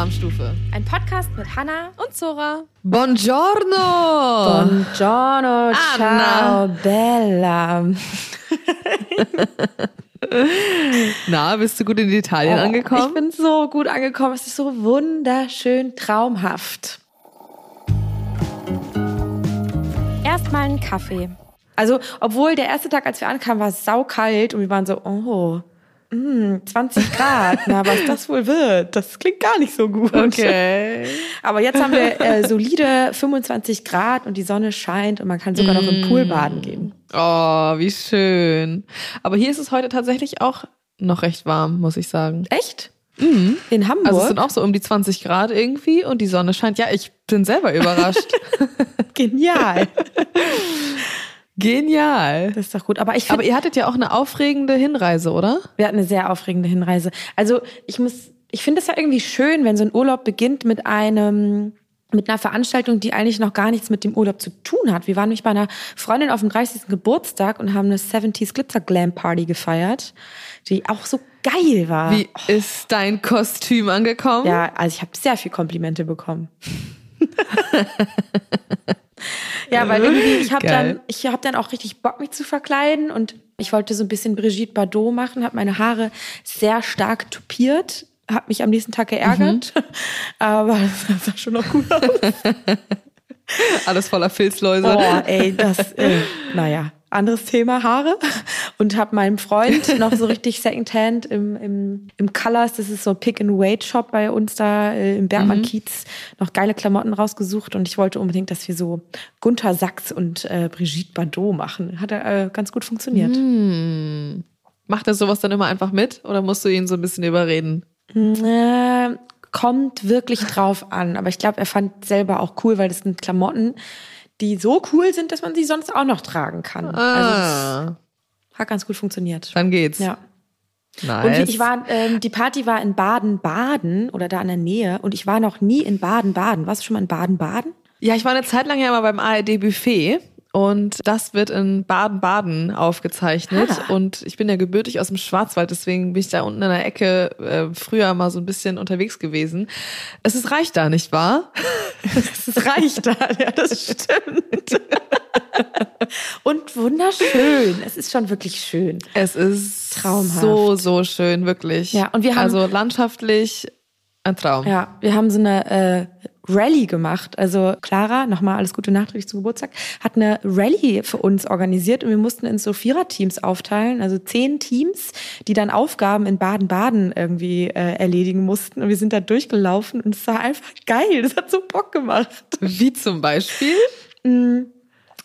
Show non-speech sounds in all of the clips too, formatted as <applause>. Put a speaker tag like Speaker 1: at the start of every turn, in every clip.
Speaker 1: Alarmstufe.
Speaker 2: Ein Podcast mit Hanna
Speaker 1: und Zora. Buongiorno.
Speaker 2: Buongiorno. Ciao, Bella. <laughs>
Speaker 1: Na, bist du gut in Italien oh, angekommen?
Speaker 2: Ich bin so gut angekommen. Es ist so wunderschön traumhaft. Erstmal einen Kaffee. Also, obwohl der erste Tag, als wir ankamen, war es saukalt und wir waren so, oh, 20 mm, Grad, na, was das wohl wird, das klingt gar nicht so gut.
Speaker 1: Okay.
Speaker 2: Aber jetzt haben wir äh, solide 25 Grad und die Sonne scheint und man kann sogar mm. noch im Pool baden gehen.
Speaker 1: Oh, wie schön. Aber hier ist es heute tatsächlich auch noch recht warm, muss ich sagen.
Speaker 2: Echt?
Speaker 1: Mhm.
Speaker 2: In Hamburg?
Speaker 1: Also es sind auch so um die 20 Grad irgendwie und die Sonne scheint. Ja, ich bin selber überrascht. <laughs>
Speaker 2: Genial. <laughs>
Speaker 1: Genial.
Speaker 2: Das ist doch gut. Aber ich
Speaker 1: Aber ihr hattet ja auch eine aufregende Hinreise, oder?
Speaker 2: Wir hatten eine sehr aufregende Hinreise. Also ich muss, ich finde es ja irgendwie schön, wenn so ein Urlaub beginnt mit einem mit einer Veranstaltung, die eigentlich noch gar nichts mit dem Urlaub zu tun hat. Wir waren nämlich bei einer Freundin auf dem 30. Geburtstag und haben eine 70s Glitzer Glam Party gefeiert, die auch so geil war.
Speaker 1: Wie ist dein Kostüm angekommen?
Speaker 2: Ja, also ich habe sehr viel Komplimente bekommen. <laughs> Ja, weil irgendwie, ich habe dann, ich habe dann auch richtig Bock, mich zu verkleiden und ich wollte so ein bisschen Brigitte Bardot machen, habe meine Haare sehr stark tupiert, habe mich am nächsten Tag geärgert, mhm. <laughs> aber das sah schon noch gut aus. <laughs>
Speaker 1: Alles voller Filzläuse.
Speaker 2: Oh, ey, das, äh, naja anderes Thema Haare und habe meinem Freund <laughs> noch so richtig Secondhand im, im, im Colors, das ist so Pick and Wait Shop bei uns da äh, im Bergmann mhm. Kiez, noch geile Klamotten rausgesucht und ich wollte unbedingt, dass wir so Gunther Sachs und äh, Brigitte Bardot machen. Hat er äh, ganz gut funktioniert.
Speaker 1: Mhm. Macht er sowas dann immer einfach mit oder musst du ihn so ein bisschen überreden?
Speaker 2: Äh, kommt wirklich drauf an, aber ich glaube, er fand selber auch cool, weil das sind Klamotten, die so cool sind, dass man sie sonst auch noch tragen kann.
Speaker 1: Ah.
Speaker 2: Also hat ganz gut funktioniert.
Speaker 1: Dann geht's.
Speaker 2: Ja.
Speaker 1: Nice.
Speaker 2: Und ich war, ähm, die Party war in Baden-Baden oder da in der Nähe und ich war noch nie in Baden-Baden. Warst du schon mal in Baden-Baden?
Speaker 1: Ja, ich war eine Zeit lang ja mal beim ARD Buffet und das wird in Baden-Baden aufgezeichnet. Ah. Und ich bin ja gebürtig aus dem Schwarzwald, deswegen bin ich da unten in der Ecke äh, früher mal so ein bisschen unterwegs gewesen. Es ist reich da, nicht wahr? <laughs>
Speaker 2: es ist reich da, ja, das stimmt. <laughs> und wunderschön. Es ist schon wirklich schön.
Speaker 1: Es ist traumhaft. So, so schön, wirklich.
Speaker 2: Ja, und wir haben.
Speaker 1: Also landschaftlich ein Traum.
Speaker 2: Ja, wir haben so eine äh, Rallye gemacht. Also Clara, nochmal alles Gute nachträglich zum Geburtstag, hat eine Rallye für uns organisiert und wir mussten in so Viererteams aufteilen, also zehn Teams, die dann Aufgaben in Baden-Baden irgendwie äh, erledigen mussten. Und wir sind da durchgelaufen und es war einfach geil. Das hat so Bock gemacht.
Speaker 1: Wie zum Beispiel?
Speaker 2: Mhm.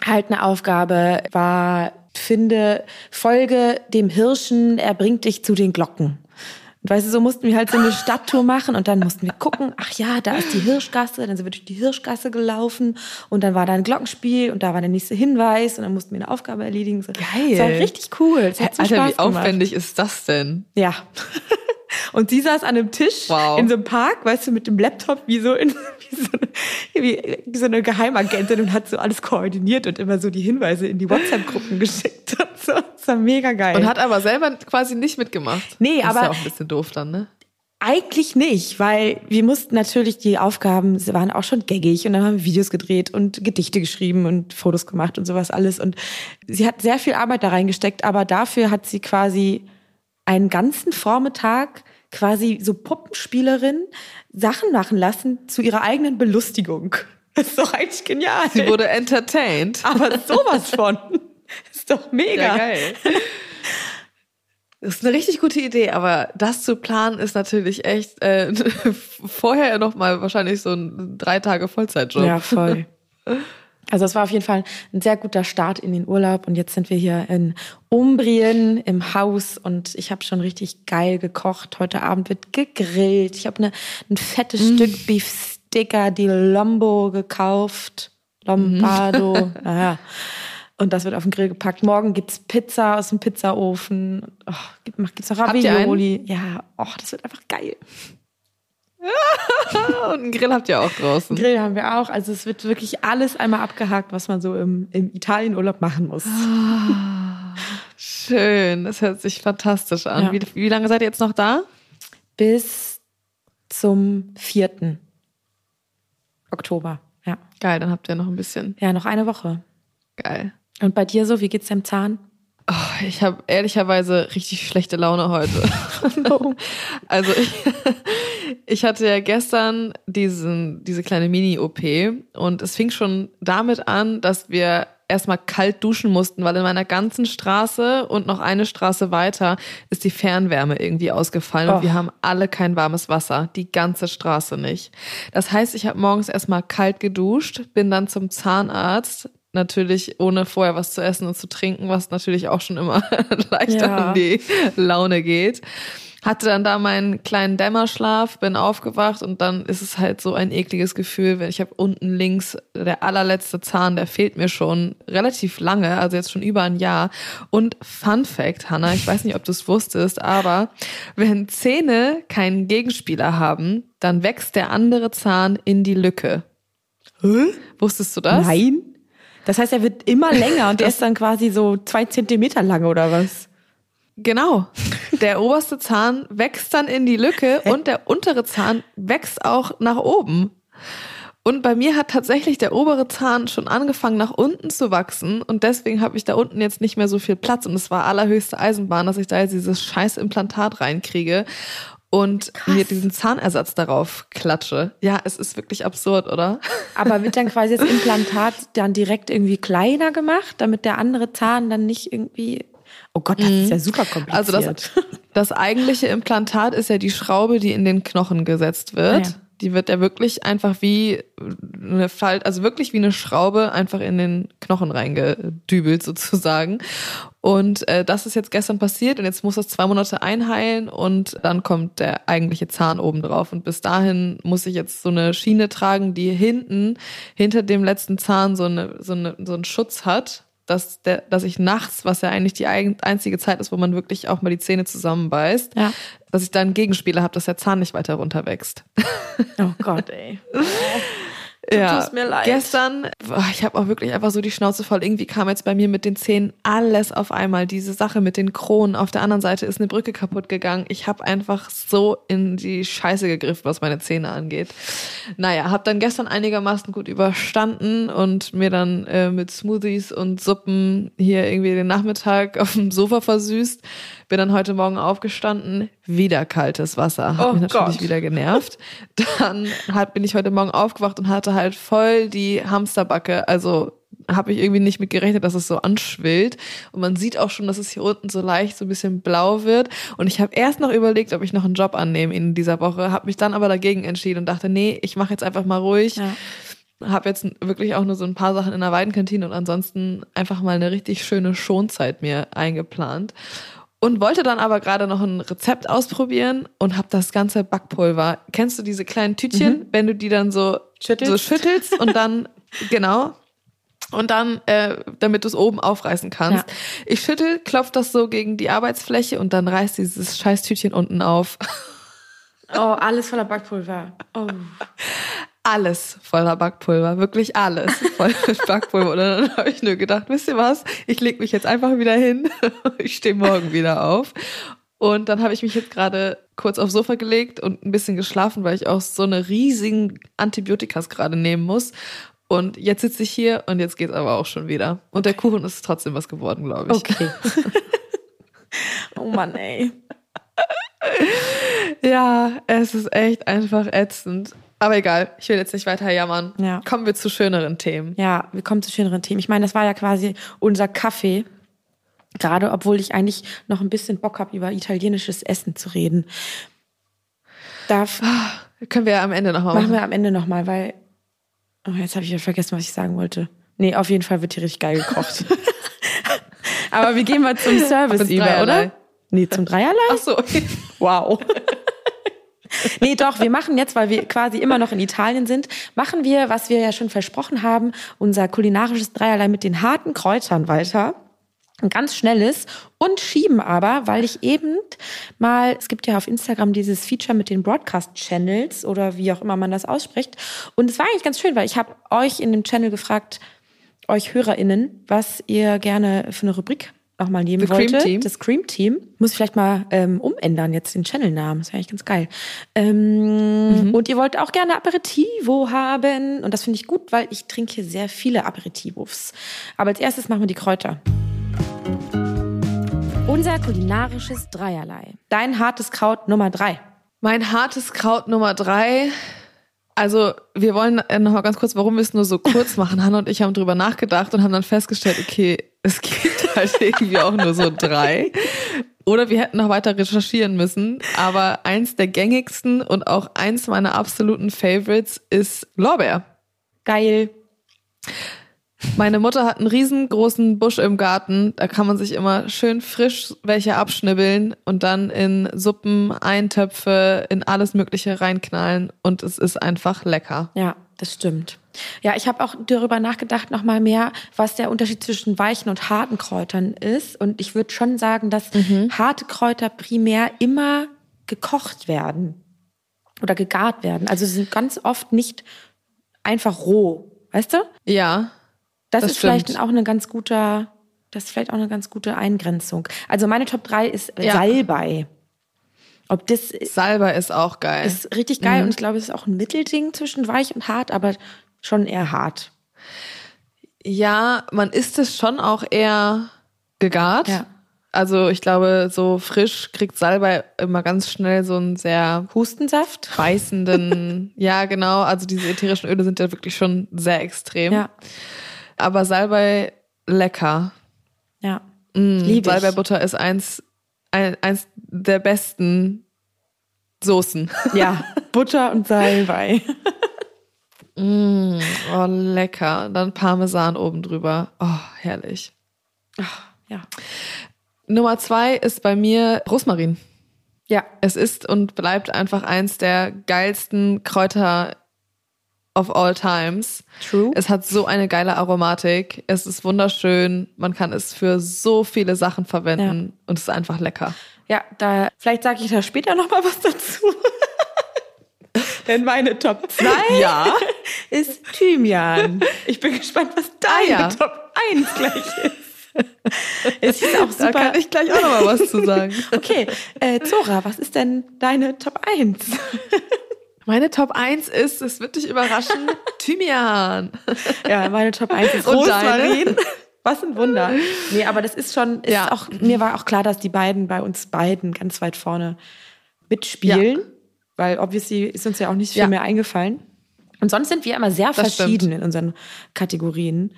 Speaker 2: Halt eine Aufgabe war, finde, folge dem Hirschen, er bringt dich zu den Glocken. Und weißt du, so mussten wir halt so eine Stadttour machen und dann mussten wir gucken, ach ja, da ist die Hirschgasse, dann sind wir durch die Hirschgasse gelaufen und dann war da ein Glockenspiel und da war der nächste Hinweis und dann mussten wir eine Aufgabe erledigen. So,
Speaker 1: Geil.
Speaker 2: Das war richtig cool. Das
Speaker 1: hat so Alter, Spaß wie aufwendig gemacht. ist das denn?
Speaker 2: Ja. <laughs> Und sie saß an einem Tisch wow. in so einem Park, weißt du, mit dem Laptop wie so in <laughs> wie so, eine, wie, so eine Geheimagentin und hat so alles koordiniert und immer so die Hinweise in die WhatsApp-Gruppen geschickt. Und so. Das war mega geil.
Speaker 1: Und hat aber selber quasi nicht mitgemacht.
Speaker 2: Nee,
Speaker 1: das
Speaker 2: aber.
Speaker 1: Ist ja auch ein bisschen doof dann, ne?
Speaker 2: Eigentlich nicht, weil wir mussten natürlich die Aufgaben, sie waren auch schon gaggig und dann haben wir Videos gedreht und Gedichte geschrieben und Fotos gemacht und sowas alles. Und sie hat sehr viel Arbeit da reingesteckt, aber dafür hat sie quasi einen ganzen Vormittag quasi so Puppenspielerin Sachen machen lassen zu ihrer eigenen Belustigung. Das <laughs> ist doch eigentlich genial.
Speaker 1: Sie wurde entertained.
Speaker 2: Aber sowas von. Das <laughs> ist doch mega.
Speaker 1: Ja, geil. Das ist eine richtig gute Idee, aber das zu planen ist natürlich echt äh, <laughs> vorher noch mal wahrscheinlich so ein drei Tage Vollzeitjob.
Speaker 2: Ja, voll. Also es war auf jeden Fall ein sehr guter Start in den Urlaub und jetzt sind wir hier in Umbrien im Haus und ich habe schon richtig geil gekocht. Heute Abend wird gegrillt. Ich habe eine, ein fettes mm. Stück Beef Sticker di Lombo gekauft. Lombardo. Mm. <laughs> naja. Und das wird auf den Grill gepackt. Morgen gibt's Pizza aus dem Pizzaofen. Oh, gibt's noch Ravioli. Ja, oh, das wird einfach geil. <laughs>
Speaker 1: Und einen Grill habt ihr auch draußen.
Speaker 2: Grill haben wir auch. Also es wird wirklich alles einmal abgehakt, was man so im, im Italienurlaub machen muss.
Speaker 1: Ah, schön, das hört sich fantastisch an. Ja. Wie, wie lange seid ihr jetzt noch da?
Speaker 2: Bis zum 4. Oktober. Ja.
Speaker 1: Geil, dann habt ihr noch ein bisschen.
Speaker 2: Ja, noch eine Woche.
Speaker 1: Geil.
Speaker 2: Und bei dir so, wie geht's deinem Zahn?
Speaker 1: Oh, ich habe ehrlicherweise richtig schlechte Laune heute. <laughs> also ich, ich hatte ja gestern diesen, diese kleine Mini-OP und es fing schon damit an, dass wir erstmal kalt duschen mussten, weil in meiner ganzen Straße und noch eine Straße weiter ist die Fernwärme irgendwie ausgefallen oh. und wir haben alle kein warmes Wasser, die ganze Straße nicht. Das heißt, ich habe morgens erstmal kalt geduscht, bin dann zum Zahnarzt, natürlich ohne vorher was zu essen und zu trinken, was natürlich auch schon immer <laughs> leichter ja. in die Laune geht hatte dann da meinen kleinen Dämmerschlaf, bin aufgewacht und dann ist es halt so ein ekliges Gefühl, wenn ich habe unten links der allerletzte Zahn, der fehlt mir schon relativ lange, also jetzt schon über ein Jahr. Und Fun Fact, Hannah, ich weiß nicht, ob du es wusstest, aber wenn Zähne keinen Gegenspieler haben, dann wächst der andere Zahn in die Lücke. Hä? Wusstest du das?
Speaker 2: Nein. Das heißt, er wird immer länger und der ist dann quasi so zwei Zentimeter lang oder was?
Speaker 1: Genau. Der oberste Zahn wächst dann in die Lücke und der untere Zahn wächst auch nach oben. Und bei mir hat tatsächlich der obere Zahn schon angefangen nach unten zu wachsen und deswegen habe ich da unten jetzt nicht mehr so viel Platz und es war allerhöchste Eisenbahn, dass ich da jetzt dieses scheiß Implantat reinkriege und Krass. mir diesen Zahnersatz darauf klatsche. Ja, es ist wirklich absurd, oder?
Speaker 2: Aber wird dann quasi das Implantat dann direkt irgendwie kleiner gemacht, damit der andere Zahn dann nicht irgendwie Oh Gott, das mhm. ist ja super kompliziert. Also
Speaker 1: das, <laughs> das eigentliche Implantat ist ja die Schraube, die in den Knochen gesetzt wird. Ah, ja. Die wird ja wirklich einfach wie eine Falt, also wirklich wie eine Schraube einfach in den Knochen reingedübelt sozusagen. Und äh, das ist jetzt gestern passiert und jetzt muss das zwei Monate einheilen und dann kommt der eigentliche Zahn oben drauf. Und bis dahin muss ich jetzt so eine Schiene tragen, die hinten, hinter dem letzten Zahn so, eine, so, eine, so einen Schutz hat, dass, der, dass ich nachts, was ja eigentlich die einzige Zeit ist, wo man wirklich auch mal die Zähne zusammenbeißt, ja. dass ich da einen Gegenspieler habe, dass der Zahn nicht weiter runterwächst.
Speaker 2: Oh Gott, ey. <laughs>
Speaker 1: Du ja, tust mir leid. Gestern, ich habe auch wirklich einfach so die Schnauze voll. Irgendwie kam jetzt bei mir mit den Zähnen alles auf einmal. Diese Sache mit den Kronen. Auf der anderen Seite ist eine Brücke kaputt gegangen. Ich habe einfach so in die Scheiße gegriffen, was meine Zähne angeht. Naja, habe dann gestern einigermaßen gut überstanden und mir dann äh, mit Smoothies und Suppen hier irgendwie den Nachmittag <laughs> auf dem Sofa versüßt. Bin dann heute Morgen aufgestanden, wieder kaltes Wasser. Hat oh mich natürlich Gott. wieder genervt. <laughs> Dann halt bin ich heute Morgen aufgewacht und hatte halt voll die Hamsterbacke. Also habe ich irgendwie nicht mit gerechnet, dass es so anschwillt. Und man sieht auch schon, dass es hier unten so leicht so ein bisschen blau wird. Und ich habe erst noch überlegt, ob ich noch einen Job annehme in dieser Woche, habe mich dann aber dagegen entschieden und dachte, nee, ich mache jetzt einfach mal ruhig. Ja. Habe jetzt wirklich auch nur so ein paar Sachen in der Weidenkantine und ansonsten einfach mal eine richtig schöne Schonzeit mir eingeplant und wollte dann aber gerade noch ein Rezept ausprobieren und habe das ganze Backpulver. Kennst du diese kleinen Tütchen, mhm. wenn du die dann so schüttelst, so schüttelst und dann <laughs> genau und dann, äh, damit du es oben aufreißen kannst. Ja. Ich schüttel, klopf das so gegen die Arbeitsfläche und dann reißt dieses Scheißtütchen unten auf.
Speaker 2: Oh, alles voller Backpulver. Oh
Speaker 1: alles voller Backpulver, wirklich alles voll <laughs> mit Backpulver. Und dann habe ich nur gedacht, wisst ihr was, ich leg mich jetzt einfach wieder hin, <laughs> ich stehe morgen wieder auf. Und dann habe ich mich jetzt gerade kurz aufs Sofa gelegt und ein bisschen geschlafen, weil ich auch so eine riesigen Antibiotikas gerade nehmen muss. Und jetzt sitze ich hier und jetzt geht's aber auch schon wieder. Und der Kuchen ist trotzdem was geworden, glaube ich.
Speaker 2: Okay. <laughs> oh Mann, ey.
Speaker 1: Ja, es ist echt einfach ätzend. Aber egal, ich will jetzt nicht weiter jammern.
Speaker 2: Ja.
Speaker 1: Kommen wir zu schöneren Themen.
Speaker 2: Ja, wir kommen zu schöneren Themen. Ich meine, das war ja quasi unser Kaffee. Gerade obwohl ich eigentlich noch ein bisschen Bock habe, über italienisches Essen zu reden.
Speaker 1: Darf. Oh, können wir ja am Ende nochmal
Speaker 2: machen. Machen wir am Ende nochmal, weil. Oh, jetzt habe ich ja vergessen, was ich sagen wollte. Nee, auf jeden Fall wird hier richtig geil gekocht. <laughs> Aber wir gehen mal zum Service über, oder? Nee, zum Dreierlei?
Speaker 1: Ach so.
Speaker 2: Wow. <laughs> nee, doch, wir machen jetzt, weil wir quasi immer noch in Italien sind, machen wir, was wir ja schon versprochen haben, unser kulinarisches Dreierlei mit den harten Kräutern weiter. Ein ganz schnelles und schieben aber, weil ich eben mal, es gibt ja auf Instagram dieses Feature mit den Broadcast-Channels oder wie auch immer man das ausspricht. Und es war eigentlich ganz schön, weil ich habe euch in dem Channel gefragt, euch HörerInnen, was ihr gerne für eine Rubrik nochmal nehmen
Speaker 1: The
Speaker 2: wollte.
Speaker 1: Cream Team.
Speaker 2: Das Cream Team. Muss ich vielleicht mal ähm, umändern, jetzt den Channelnamen. Das wäre eigentlich ganz geil. Ähm, Und ihr wollt auch gerne Aperitivo haben. Und das finde ich gut, weil ich trinke hier sehr viele Aperitivos. Aber als erstes machen wir die Kräuter. Unser kulinarisches Dreierlei. Dein hartes Kraut Nummer drei.
Speaker 1: Mein hartes Kraut Nummer drei. Also, wir wollen äh, noch mal ganz kurz, warum wir es nur so kurz <laughs> machen. Hanna und ich haben drüber nachgedacht und haben dann festgestellt, okay, es gibt <laughs> halt irgendwie auch nur so drei. Oder wir hätten noch weiter recherchieren müssen. Aber eins der gängigsten und auch eins meiner absoluten Favorites ist Lorbeer.
Speaker 2: Geil.
Speaker 1: Meine Mutter hat einen riesengroßen Busch im Garten. Da kann man sich immer schön frisch welche abschnibbeln und dann in Suppen, Eintöpfe, in alles Mögliche reinknallen. Und es ist einfach lecker.
Speaker 2: Ja, das stimmt. Ja, ich habe auch darüber nachgedacht, nochmal mehr, was der Unterschied zwischen weichen und harten Kräutern ist. Und ich würde schon sagen, dass harte Kräuter primär immer gekocht werden oder gegart werden. Also sie sind ganz oft nicht einfach roh. Weißt du?
Speaker 1: Ja.
Speaker 2: Das,
Speaker 1: Das
Speaker 2: ist vielleicht auch eine ganz guter, das ist vielleicht auch eine ganz gute Eingrenzung. Also meine Top 3 ist
Speaker 1: Ja.
Speaker 2: Salbei. Ob das
Speaker 1: Salbei ist auch geil.
Speaker 2: ist richtig geil und ich glaube, es ist auch ein Mittelding zwischen weich und hart, aber schon eher hart.
Speaker 1: ja, man isst es schon auch eher gegart.
Speaker 2: Ja.
Speaker 1: Also ich glaube, so frisch kriegt Salbei immer ganz schnell so einen sehr
Speaker 2: Hustensaft?
Speaker 1: beißenden, <laughs> ja genau, also diese ätherischen Öle sind ja wirklich schon sehr extrem.
Speaker 2: Ja,
Speaker 1: Aber Salbei lecker.
Speaker 2: ja.
Speaker 1: Mm,
Speaker 2: Lieb ich.
Speaker 1: Salbeibutter ist eins, ein, eins der besten Soßen. <laughs>
Speaker 2: Ja, Butter und Salbei. <laughs>
Speaker 1: Mm, oh, lecker. Dann Parmesan oben drüber. Oh, herrlich.
Speaker 2: Ja.
Speaker 1: Nummer zwei ist bei mir Rosmarin.
Speaker 2: Ja,
Speaker 1: Es ist und bleibt einfach eins der geilsten Kräuter of all times.
Speaker 2: True.
Speaker 1: Es hat so eine geile Aromatik. Es ist wunderschön. Man kann es für so viele Sachen verwenden und es ist einfach lecker.
Speaker 2: ja, da vielleicht sage ich da später noch mal was dazu. <laughs> Denn meine Top 2
Speaker 1: Ja. <laughs>
Speaker 2: ist Thymian. Ich bin gespannt, was deine
Speaker 1: ja.
Speaker 2: Top 1 gleich ist. Es ist auch
Speaker 1: Da
Speaker 2: super.
Speaker 1: kann ich gleich auch noch mal was zu sagen. <laughs>
Speaker 2: Okay, äh, Zora, was ist denn deine Top 1?
Speaker 1: Meine Top 1 ist, es wird dich überraschen, <laughs> Thymian.
Speaker 2: Ja, meine Top 1 ist <laughs>
Speaker 1: Und
Speaker 2: Rosmarin. Was ein Wunder. Nee, aber das ist schon, ist
Speaker 1: Ja.
Speaker 2: auch, mir war auch klar, dass die beiden bei uns beiden ganz weit vorne mitspielen. Weil obviously ist uns ja auch nicht viel
Speaker 1: Ja.
Speaker 2: mehr eingefallen. Und sonst sind wir immer sehr
Speaker 1: Das
Speaker 2: verschieden
Speaker 1: stimmt.
Speaker 2: in unseren Kategorien.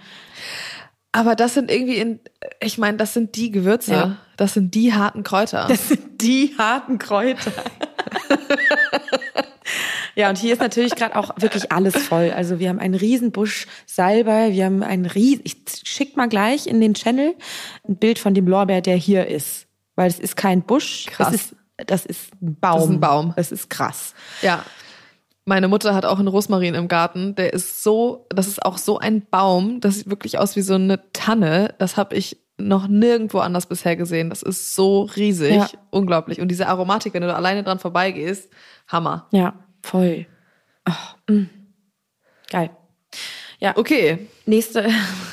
Speaker 1: Aber das sind irgendwie in, ich meine, das sind die Gewürze.
Speaker 2: Ja.
Speaker 1: Das sind die harten Kräuter.
Speaker 2: Das sind die harten Kräuter. <laughs> ja, und hier ist natürlich gerade auch wirklich alles voll. Also wir haben einen Riesenbusch Salbei, wir haben einen Riesen, ich schick mal gleich in den Channel ein Bild von dem Lorbeer, der hier ist. Weil es ist kein Busch,
Speaker 1: Krass.
Speaker 2: das ist, das ist ein Baum.
Speaker 1: Das ist ein Baum.
Speaker 2: Das ist krass.
Speaker 1: Ja. Meine Mutter hat auch einen Rosmarin im Garten. Der ist so, das ist auch so ein Baum. Das sieht wirklich aus wie so eine Tanne. Das habe ich noch nirgendwo anders bisher gesehen. Das ist so riesig.
Speaker 2: Ja.
Speaker 1: Unglaublich. Und diese Aromatik, wenn du da alleine dran vorbeigehst, Hammer.
Speaker 2: Ja, voll. Oh, mm. Geil. Ja,
Speaker 1: Okay.
Speaker 2: Nächste,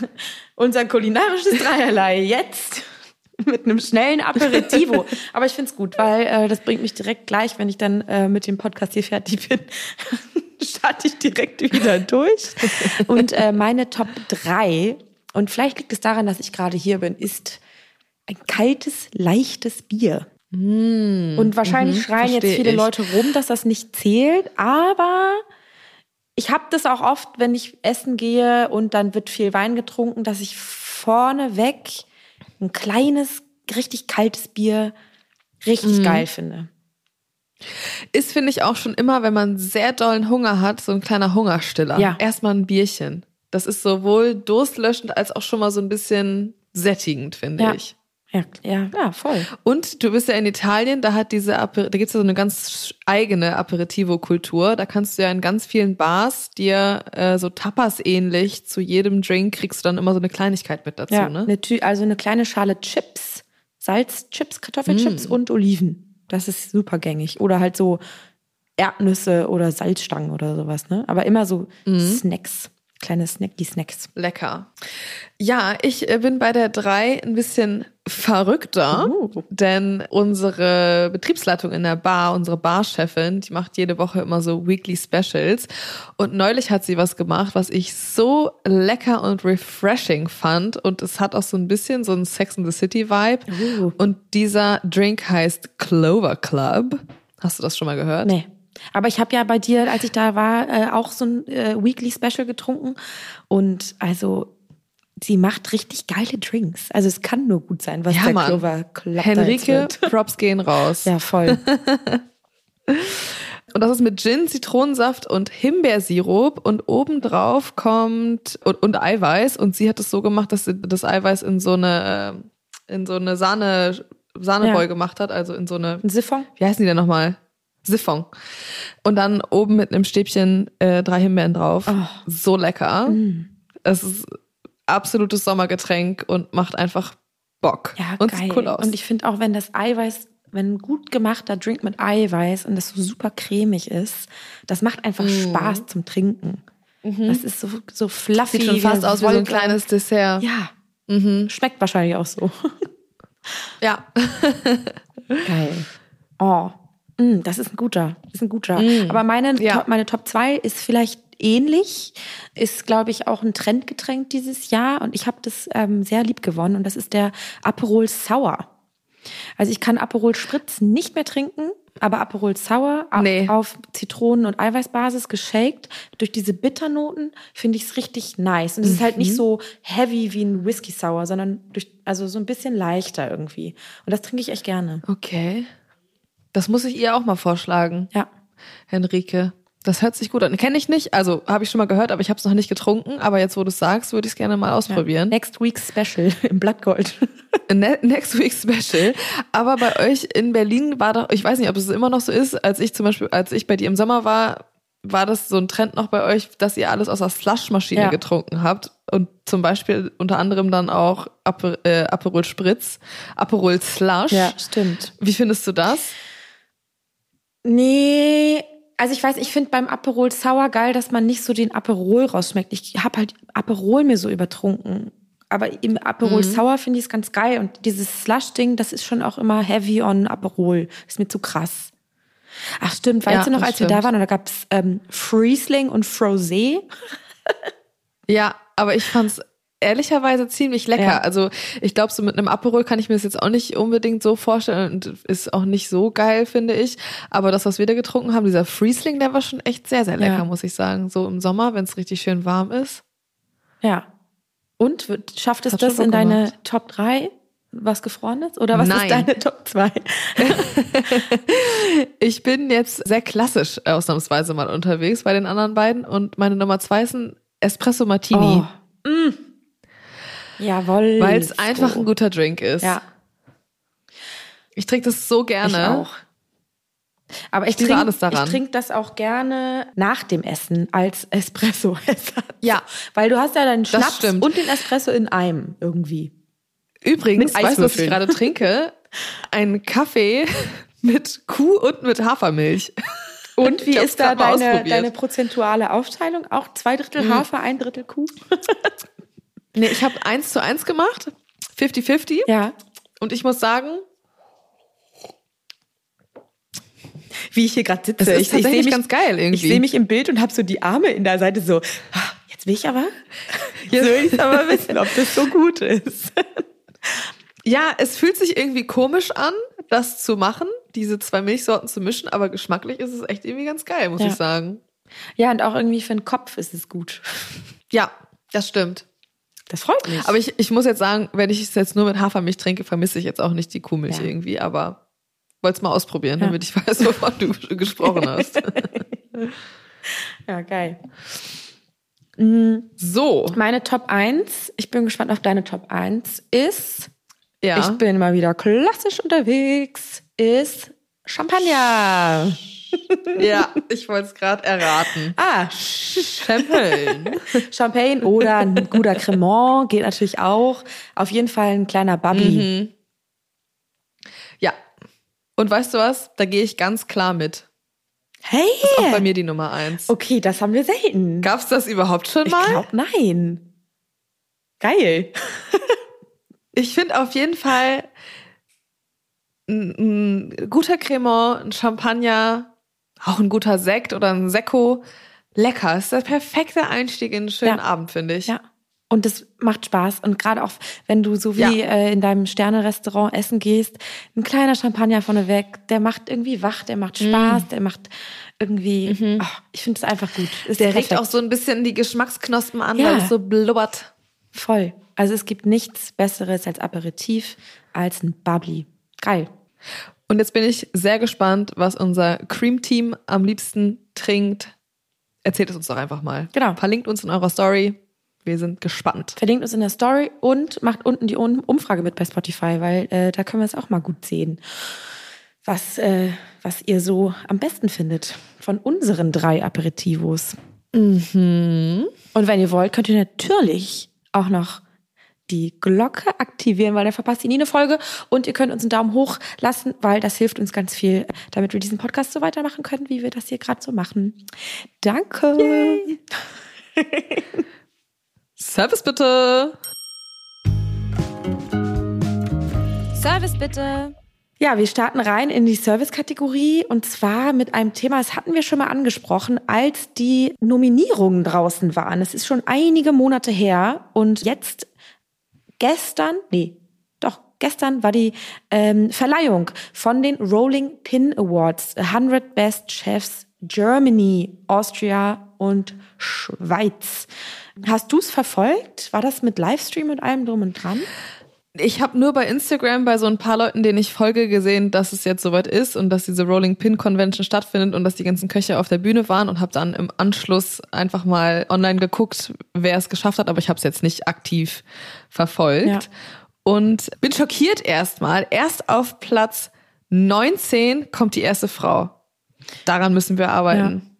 Speaker 2: <laughs> unser kulinarisches Dreierlei jetzt <laughs> mit einem schnellen Aperitivo. <laughs> Aber ich find's gut, weil äh, das bringt mich direkt gleich, wenn ich dann äh, mit dem Podcast hier fertig bin, starte ich direkt wieder durch. Und äh, meine Top drei und vielleicht liegt es daran, dass ich gerade hier bin, ist ein kaltes, leichtes Bier. Und wahrscheinlich schreien jetzt viele
Speaker 1: ich.
Speaker 2: Leute rum, dass das nicht zählt, aber ich habe das auch oft, wenn ich essen gehe und dann wird viel Wein getrunken, dass ich vorneweg ein kleines, richtig kaltes Bier richtig
Speaker 1: Mhm.
Speaker 2: geil finde.
Speaker 1: Ist, finde ich, auch schon immer, wenn man sehr dollen Hunger hat, so ein kleiner Hungerstiller.
Speaker 2: Ja.
Speaker 1: Erstmal ein Bierchen. Das ist sowohl durstlöschend als auch schon mal so ein bisschen sättigend, finde
Speaker 2: Ja.
Speaker 1: ich.
Speaker 2: Ja, ja, ja, voll.
Speaker 1: Und du bist ja in Italien, da hat diese Aper da gibt's ja so eine ganz eigene Aperitivo-Kultur. Da kannst du ja in ganz vielen Bars dir äh, so Tapas ähnlich zu jedem Drink kriegst du dann immer so eine Kleinigkeit mit dazu,
Speaker 2: Ja,
Speaker 1: ne?
Speaker 2: eine Tü also eine kleine Schale Chips, Salzchips,
Speaker 1: Mm.
Speaker 2: Kartoffelchips und Oliven. Das ist super gängig. Oder halt so Erdnüsse oder Salzstangen oder sowas, ne? Aber immer so
Speaker 1: Mm.
Speaker 2: Snacks, kleine Snacky-Snacks.
Speaker 1: Lecker. Ja, ich äh, bin bei der drei ein bisschen verrückter,
Speaker 2: Oh.
Speaker 1: denn unsere Betriebsleitung in der Bar, unsere Barchefin, die macht jede Woche immer so Weekly Specials und neulich hat sie was gemacht, was ich so lecker und refreshing fand und es hat auch so ein bisschen so einen Sex in the City Vibe
Speaker 2: Oh.
Speaker 1: und dieser Drink heißt Clover Club. Hast du das schon mal gehört?
Speaker 2: Nee. Aber ich habe ja bei dir, als ich da war, äh, auch so ein äh, Weekly Special getrunken. Und also, sie macht richtig geile Drinks. Also es kann nur gut sein, was
Speaker 1: Ja,
Speaker 2: der
Speaker 1: Mann.
Speaker 2: Clover jetzt
Speaker 1: Henrike. <laughs> Props gehen raus.
Speaker 2: Ja, voll.
Speaker 1: Und das ist mit Gin, Zitronensaft und Himbeersirup und obendrauf kommt und, und Eiweiß und sie hat es so gemacht, dass sie das Eiweiß in so eine in so eine Sahne Sahnebeu
Speaker 2: Ja.
Speaker 1: gemacht hat, also in so eine
Speaker 2: Ein Siphon?
Speaker 1: wie heißen die denn nochmal? Siphon. Und dann oben mit einem Stäbchen äh, drei Himbeeren drauf.
Speaker 2: Oh.
Speaker 1: So lecker.
Speaker 2: Mm.
Speaker 1: Es ist absolutes Sommergetränk und macht einfach Bock.
Speaker 2: Ja,
Speaker 1: und
Speaker 2: geil.
Speaker 1: sieht cool aus.
Speaker 2: Und ich finde auch, wenn das Eiweiß, wenn ein gut gemachter Drink mit Eiweiß und das so super cremig ist, das macht einfach
Speaker 1: Mm.
Speaker 2: Spaß zum Trinken. Das ist so, so fluffy.
Speaker 1: Mhm. Sieht schon fast aus wie so ein kleines Dessert.
Speaker 2: Ja,
Speaker 1: Mhm.
Speaker 2: schmeckt wahrscheinlich auch so.
Speaker 1: ja. <laughs>
Speaker 2: Geil. Oh, mm, das ist ein guter. Das ist ein guter. Aber meine,
Speaker 1: Mm. Ja.
Speaker 2: Top, meine Top 2 ist vielleicht ähnlich. Ist, glaube ich, auch ein Trendgetränk dieses Jahr. Und ich habe das ähm, sehr lieb gewonnen. Und das ist der Aperol Sour. Also ich kann Aperol Spritz nicht mehr trinken, aber Aperol Sour
Speaker 1: Nee.
Speaker 2: auf Zitronen- und Eiweißbasis geshaked. Durch diese Bitternoten finde ich es richtig nice. Und es ist halt
Speaker 1: Mhm.
Speaker 2: nicht so heavy wie ein Whisky Sour, sondern durch, also so ein bisschen leichter irgendwie. Und das trinke ich echt gerne.
Speaker 1: Okay. Das muss ich ihr auch mal vorschlagen,
Speaker 2: Ja.
Speaker 1: Henrike. Das hört sich gut an. Kenne ich nicht, also habe ich schon mal gehört, aber ich habe es noch nicht getrunken. Aber jetzt, wo du es sagst, würde ich es gerne mal ausprobieren.
Speaker 2: Next Week's Special <laughs> im Blattgold. <laughs>
Speaker 1: Ne Next Week Special. Aber bei euch in Berlin war doch, ich weiß nicht, ob es immer noch so ist, als ich zum Beispiel, als ich bei dir im Sommer war, war das so ein Trend noch bei euch, dass ihr alles aus der Slushmaschine
Speaker 2: Ja.
Speaker 1: getrunken habt und zum Beispiel unter anderem dann auch Aper, äh, Aperol Spritz, Aperol Slush.
Speaker 2: stimmt.
Speaker 1: Wie findest du das?
Speaker 2: Nee, also ich weiß, ich finde beim Aperol Sour geil, dass man nicht so den Aperol rausschmeckt. Ich habe halt Aperol mir so übertrunken. Aber im Aperol
Speaker 1: Mhm.
Speaker 2: Sour finde ich es ganz geil. Und dieses Slush-Ding, das ist schon auch immer heavy on Aperol. Ist mir zu krass. Ach stimmt, weißt
Speaker 1: Ja,
Speaker 2: du noch, als wir da
Speaker 1: stimmt.
Speaker 2: waren, da gab es ähm, Friesling und Frosé.
Speaker 1: Ja, aber ich fand's ehrlicherweise ziemlich lecker.
Speaker 2: Ja.
Speaker 1: Also ich glaube, so mit einem Aperol kann ich mir das jetzt auch nicht unbedingt so vorstellen und ist auch nicht so geil, finde ich. Aber das, was wir da getrunken haben, dieser Friesling, der war schon echt sehr, sehr lecker,
Speaker 2: Ja.
Speaker 1: muss ich sagen. So im Sommer, wenn es richtig schön warm ist.
Speaker 2: Ja. Und wird, schafft es
Speaker 1: Hat
Speaker 2: das in deine. Top 3, was Gefrorenes? Oder was
Speaker 1: Nein.
Speaker 2: ist deine Top 2? <laughs>
Speaker 1: Ich bin jetzt sehr klassisch ausnahmsweise mal unterwegs bei den anderen beiden und meine Nummer zwei ist ein Espresso Martini,
Speaker 2: Oh. Mm. Jawohl.
Speaker 1: weil es einfach ein guter Drink ist.
Speaker 2: Ja,
Speaker 1: Ich trinke das so gerne.
Speaker 2: ich auch. Aber ich
Speaker 1: liebe
Speaker 2: trinke
Speaker 1: alles daran.
Speaker 2: ich trink das auch gerne nach dem Essen als Espresso-Ersatz. <laughs>
Speaker 1: Ja.
Speaker 2: Weil du hast ja deinen Schnaps und den Espresso in einem irgendwie.
Speaker 1: Übrigens, weißt du, was ich gerade trinke? Ein Kaffee <laughs> mit Kuh und mit Hafermilch. <laughs>
Speaker 2: Und wie
Speaker 1: Ich
Speaker 2: ist da deine, deine prozentuale Aufteilung? Auch zwei Drittel Hafer, ein Drittel Kuh?
Speaker 1: Nee, ich habe eins zu eins gemacht. 50-50.
Speaker 2: Ja.
Speaker 1: Und ich muss sagen,
Speaker 2: Wie ich hier gerade sitze.
Speaker 1: es ist
Speaker 2: ich, ich sehe
Speaker 1: tatsächlich
Speaker 2: mich,
Speaker 1: ganz geil irgendwie.
Speaker 2: ich sehe mich im Bild und habe so die Arme in der Seite so, "Ah, jetzt will ich aber, <laughs> jetzt will ich aber wissen, ob das so gut ist.
Speaker 1: ja, es fühlt sich irgendwie komisch an, das zu machen, diese zwei Milchsorten zu mischen, aber geschmacklich ist es echt irgendwie ganz geil, muss
Speaker 2: Ja.
Speaker 1: ich sagen.
Speaker 2: Ja, und auch irgendwie für den Kopf ist es gut.
Speaker 1: Ja, das stimmt.
Speaker 2: Das freut mich.
Speaker 1: Aber ich, ich muss jetzt sagen, wenn ich es jetzt nur mit Hafermilch trinke, vermisse ich jetzt auch nicht die Kuhmilch
Speaker 2: Ja.
Speaker 1: irgendwie, aber wollte es mal ausprobieren,
Speaker 2: Ja.
Speaker 1: damit ich weiß, wovon du <laughs> gesprochen hast. <laughs>
Speaker 2: ja, geil. Mm,
Speaker 1: So,
Speaker 2: Meine Top 1, ich bin gespannt auf deine Top 1, ist,
Speaker 1: ja.
Speaker 2: ich bin mal wieder klassisch unterwegs, ist Champagner.
Speaker 1: Ja, ich wollte es gerade erraten.
Speaker 2: Ah,
Speaker 1: Champagne. <laughs>
Speaker 2: Champagne oder ein guter Cremant geht natürlich auch. Auf jeden Fall ein kleiner Bubbly.
Speaker 1: Ja. Und weißt du was? Da gehe ich ganz klar mit.
Speaker 2: Hey!
Speaker 1: Auch bei mir die Nummer eins.
Speaker 2: Okay, das haben wir selten.
Speaker 1: Gab's das überhaupt schon
Speaker 2: Ich
Speaker 1: mal?
Speaker 2: glaube, nein. Geil. <laughs>
Speaker 1: Ich finde auf jeden Fall ein, ein guter Cremant, ein Champagner, auch ein guter Sekt oder ein Sekko. Lecker. ist der perfekte Einstieg in einen schönen ja. Abend, finde ich.
Speaker 2: Ja. Und das macht Spaß. Und gerade auch, wenn du so wie ja. äh, in deinem Sterne-Restaurant essen gehst, ein kleiner Champagner vorneweg, der macht irgendwie wach, der macht Spaß, mm. der macht irgendwie, mhm. oh, ich finde es einfach gut.
Speaker 1: Ist der perfekt. regt auch so ein bisschen die Geschmacksknospen an, ja. weil es so blubbert.
Speaker 2: Voll. Also es gibt nichts Besseres als Aperitif, als ein Bubbly. Geil.
Speaker 1: Und jetzt bin ich sehr gespannt, was unser Cream-Team am liebsten trinkt. Erzählt es uns doch einfach mal.
Speaker 2: Genau.
Speaker 1: Verlinkt uns in eurer Story. Wir sind gespannt.
Speaker 2: Verlinkt uns in der Story und macht unten die Umfrage mit bei Spotify, weil äh, da können wir es auch mal gut sehen, was, äh, was ihr so am besten findet von unseren drei Aperitivos.
Speaker 1: Mhm.
Speaker 2: Und wenn ihr wollt, könnt ihr natürlich auch noch die Glocke aktivieren, weil dann verpasst ihr nie eine Folge. Und ihr könnt uns einen Daumen hoch lassen, weil das hilft uns ganz viel, damit wir diesen Podcast so weitermachen können, wie wir das hier gerade so machen. Danke.
Speaker 1: Service bitte.
Speaker 2: Service bitte. Ja, wir starten rein in die Service-Kategorie und zwar mit einem Thema, das hatten wir schon mal angesprochen, als die Nominierungen draußen waren. Es ist schon einige Monate her und jetzt gestern, nee, doch, gestern war die ähm, Verleihung von den Rolling Pin Awards, 100 Best Chefs Germany, Austria und Schweiz. Hast du es verfolgt? War das mit Livestream und allem drum und dran?
Speaker 1: Ich habe nur bei Instagram bei so ein paar Leuten, denen ich folge, gesehen, dass es jetzt soweit ist und dass diese Rolling Pin Convention stattfindet und dass die ganzen Köche auf der Bühne waren und habe dann im Anschluss einfach mal online geguckt, wer es geschafft hat, aber ich habe es jetzt nicht aktiv verfolgt ja. und bin schockiert erstmal. Erst auf Platz 19 kommt die erste Frau. Daran müssen wir arbeiten.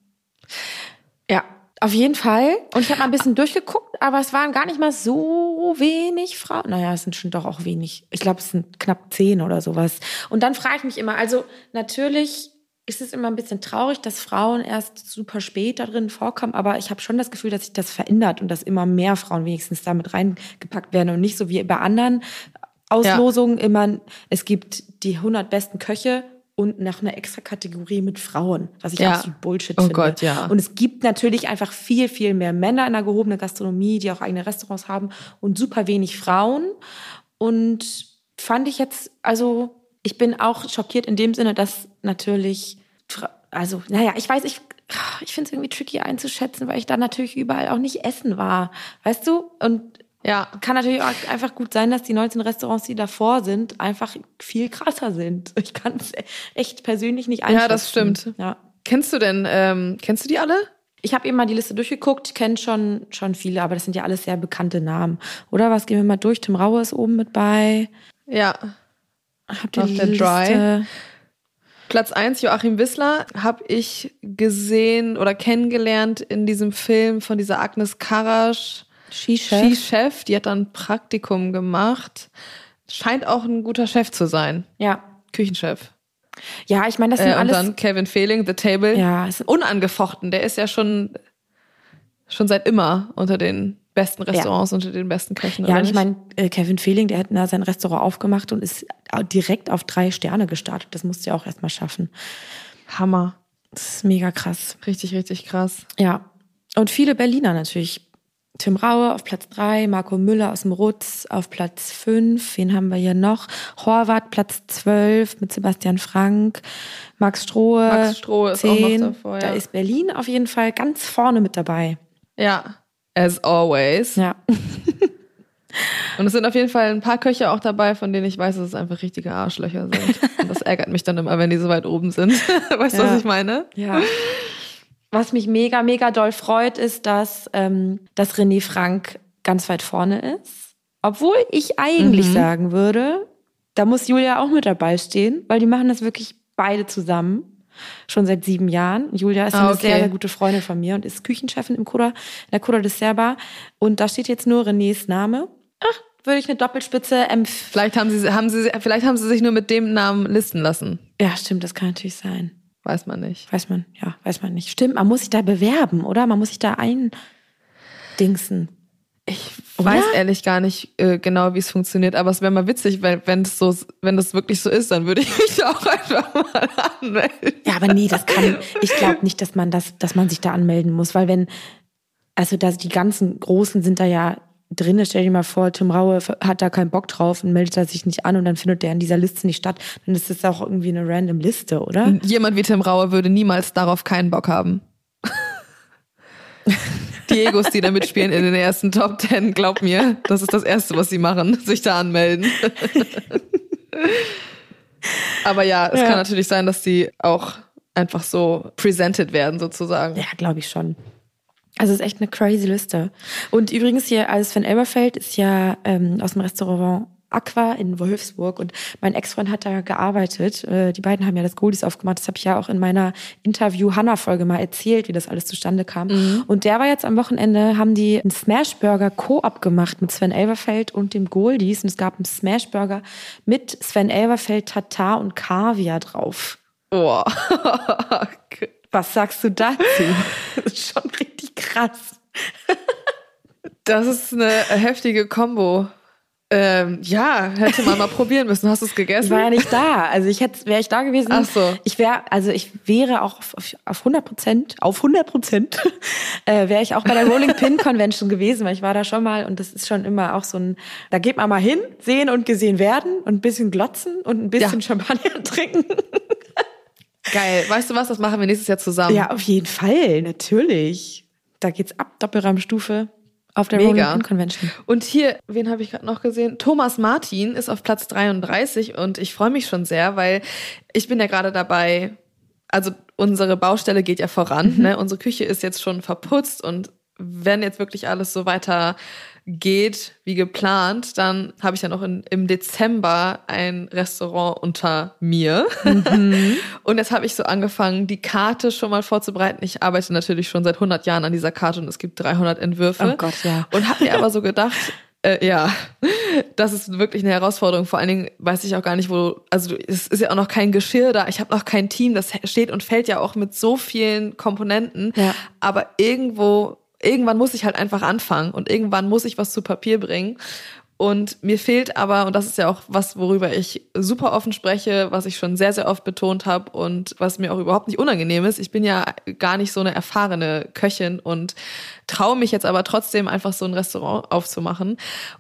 Speaker 2: Ja. ja. Auf jeden Fall. Und ich habe mal ein bisschen durchgeguckt, aber es waren gar nicht mal so wenig Frauen. Naja, es sind schon doch auch wenig. Ich glaube, es sind knapp zehn oder sowas. Und dann frage ich mich immer, also natürlich ist es immer ein bisschen traurig, dass Frauen erst super spät da drin vorkommen, aber ich habe schon das Gefühl, dass sich das verändert und dass immer mehr Frauen wenigstens damit reingepackt werden und nicht so wie bei anderen Auslosungen ja. immer, es gibt die 100 besten Köche und nach einer extra Kategorie mit Frauen, was ich ja. absolut Bullshit
Speaker 1: oh
Speaker 2: finde.
Speaker 1: Gott, ja.
Speaker 2: Und es gibt natürlich einfach viel, viel mehr Männer in der gehobenen Gastronomie, die auch eigene Restaurants haben und super wenig Frauen. Und fand ich jetzt, also ich bin auch schockiert in dem Sinne, dass natürlich, also naja, ich weiß, ich, ich finde es irgendwie tricky einzuschätzen, weil ich da natürlich überall auch nicht essen war, weißt du? Und ja, kann natürlich auch einfach gut sein, dass die 19 Restaurants, die davor sind, einfach viel krasser sind. Ich kann es echt persönlich nicht einschätzen.
Speaker 1: Ja, das stimmt. Ja. Kennst du denn, ähm, kennst du die alle?
Speaker 2: Ich habe eben mal die Liste durchgeguckt, kenne schon schon viele, aber das sind ja alles sehr bekannte Namen. Oder was? Gehen wir mal durch. Tim Raue ist oben mit bei.
Speaker 1: Ja.
Speaker 2: Habt ihr Auf die der Liste? Dry.
Speaker 1: Platz eins Joachim Wissler habe ich gesehen oder kennengelernt in diesem Film von dieser Agnes Karasch.
Speaker 2: Skichef.
Speaker 1: Skichef, die hat dann Praktikum gemacht. Scheint auch ein guter Chef zu sein.
Speaker 2: Ja.
Speaker 1: Küchenchef.
Speaker 2: Ja, ich meine, das sind äh, und alles.
Speaker 1: Und dann Kevin Fehling, The Table.
Speaker 2: Ja.
Speaker 1: Unangefochten. Der ist ja schon, schon seit immer unter den besten Restaurants, ja. unter den besten Köchen.
Speaker 2: Ja, und ich meine, äh, Kevin Fehling, der hat da sein Restaurant aufgemacht und ist direkt auf drei Sterne gestartet. Das musst du ja auch erstmal schaffen.
Speaker 1: Hammer.
Speaker 2: Das ist mega krass.
Speaker 1: Richtig, richtig krass.
Speaker 2: Ja. Und viele Berliner natürlich. Tim Raue auf Platz drei, Marco Müller aus dem Rutz auf Platz fünf. Wen haben wir hier noch? Horvath Platz zwölf mit Sebastian Frank, Max Strohe.
Speaker 1: Max Strohe ist 10. auch noch davor, ja.
Speaker 2: Da ist Berlin auf jeden Fall ganz vorne mit dabei.
Speaker 1: Ja, as always.
Speaker 2: Ja. <laughs>
Speaker 1: Und es sind auf jeden Fall ein paar Köche auch dabei, von denen ich weiß, dass es einfach richtige Arschlöcher sind. Und das <laughs> ärgert mich dann immer, wenn die so weit oben sind. <laughs> weißt du, ja. was ich meine?
Speaker 2: Ja. Was mich mega, mega doll freut, ist, dass, ähm, dass René Frank ganz weit vorne ist. Obwohl ich eigentlich mhm. sagen würde, da muss Julia auch mit dabei stehen, weil die machen das wirklich beide zusammen. Schon seit sieben Jahren. Julia ist ah, eine sehr, sehr gute Freundin von mir und ist Küchenchefin im Koda, in der Koda des Serba. Und da steht jetzt nur Renés Name. Ach, würde ich eine Doppelspitze empfehlen.
Speaker 1: Vielleicht haben sie, haben sie, vielleicht haben sie sich nur mit dem Namen listen lassen.
Speaker 2: Ja, stimmt, das kann natürlich sein.
Speaker 1: Weiß man nicht.
Speaker 2: Weiß man, ja, weiß man nicht. Stimmt, man muss sich da bewerben, oder? Man muss sich da eindingsen.
Speaker 1: Ich Oder? weiß ehrlich gar nicht äh, genau, wie es funktioniert, aber es wäre mal witzig, weil wenn es so, wenn das wirklich so ist, dann würde ich mich <laughs> auch einfach mal anmelden.
Speaker 2: Ja, aber nee, das kann. Ich glaube nicht, dass man das, dass man sich da anmelden muss, weil wenn, also da die ganzen Großen sind da ja drin. Stell dir mal vor, Tim Raue hat da keinen Bock drauf und meldet er sich nicht an und dann findet der in dieser Liste nicht statt. Dann ist das auch irgendwie eine random Liste, oder?
Speaker 1: Jemand wie Tim Raue würde niemals darauf keinen Bock haben. <laughs> Die Egos, die da mitspielen in den ersten Top Ten, glaub mir, das ist das Erste, was sie machen, <laughs> sich da anmelden. <laughs> Aber ja, es ja. kann natürlich sein, dass die auch einfach so presented werden, sozusagen.
Speaker 2: Ja, glaube ich schon. Also es ist echt eine crazy Liste. Und übrigens hier, alles von Elberfeld ist ja ähm, aus dem Restaurant Aqua in Wolfsburg und mein Ex-Freund hat da gearbeitet. Äh, die beiden haben ja das Goldies aufgemacht. Das habe ich ja auch in meiner Interview-Hanna-Folge mal erzählt, wie das alles zustande kam. Mhm. Und der war jetzt am Wochenende, haben die einen Smashburger Co-op gemacht mit Sven Elverfeld und dem Goldies. Und es gab einen Smashburger mit Sven Elverfeld, Tatar und Kaviar drauf.
Speaker 1: Oh. <laughs>
Speaker 2: Was sagst du dazu? Das <laughs> ist schon richtig krass.
Speaker 1: Das ist eine heftige Kombo. Ähm, ja, hätte man mal probieren müssen. Hast du es gegessen?
Speaker 2: Ich war ja nicht da. Also ich hätte, wäre ich da gewesen.
Speaker 1: Ach so.
Speaker 2: Ich wäre, also ich wäre auch auf, auf 100 Prozent, auf 100 Prozent, <laughs> äh, wäre ich auch bei der Rolling Pin Convention gewesen, weil ich war da schon mal und das ist schon immer auch so ein, da geht man mal hin, sehen und gesehen werden und ein bisschen glotzen und ein bisschen ja. Champagner <laughs> trinken.
Speaker 1: Geil. Weißt du was? Das machen wir nächstes Jahr zusammen.
Speaker 2: Ja, auf jeden Fall. Natürlich. Da geht's ab. Doppelraumstufe. Auf der Mega. Rolling Convention.
Speaker 1: Und hier, wen habe ich gerade noch gesehen? Thomas Martin ist auf Platz 33 und ich freue mich schon sehr, weil ich bin ja gerade dabei, also unsere Baustelle geht ja voran, mhm. ne? Unsere Küche ist jetzt schon verputzt und wenn jetzt wirklich alles so weiter geht wie geplant, dann habe ich ja noch in, im Dezember ein Restaurant unter mir. Mhm. <laughs> und jetzt habe ich so angefangen, die Karte schon mal vorzubereiten. Ich arbeite natürlich schon seit 100 Jahren an dieser Karte und es gibt 300 Entwürfe.
Speaker 2: Oh Gott, ja.
Speaker 1: Und habe mir aber so gedacht, <laughs> äh, ja, das ist wirklich eine Herausforderung. Vor allen Dingen weiß ich auch gar nicht, wo, also es ist ja auch noch kein Geschirr da. Ich habe noch kein Team. Das steht und fällt ja auch mit so vielen Komponenten. Ja. Aber irgendwo irgendwann muss ich halt einfach anfangen und irgendwann muss ich was zu Papier bringen. Und mir fehlt aber, und das ist ja auch was, worüber ich super offen spreche, was ich schon sehr, sehr oft betont habe und was mir auch überhaupt nicht unangenehm ist. Ich bin ja gar nicht so eine erfahrene Köchin und traue mich jetzt aber trotzdem einfach so ein Restaurant aufzumachen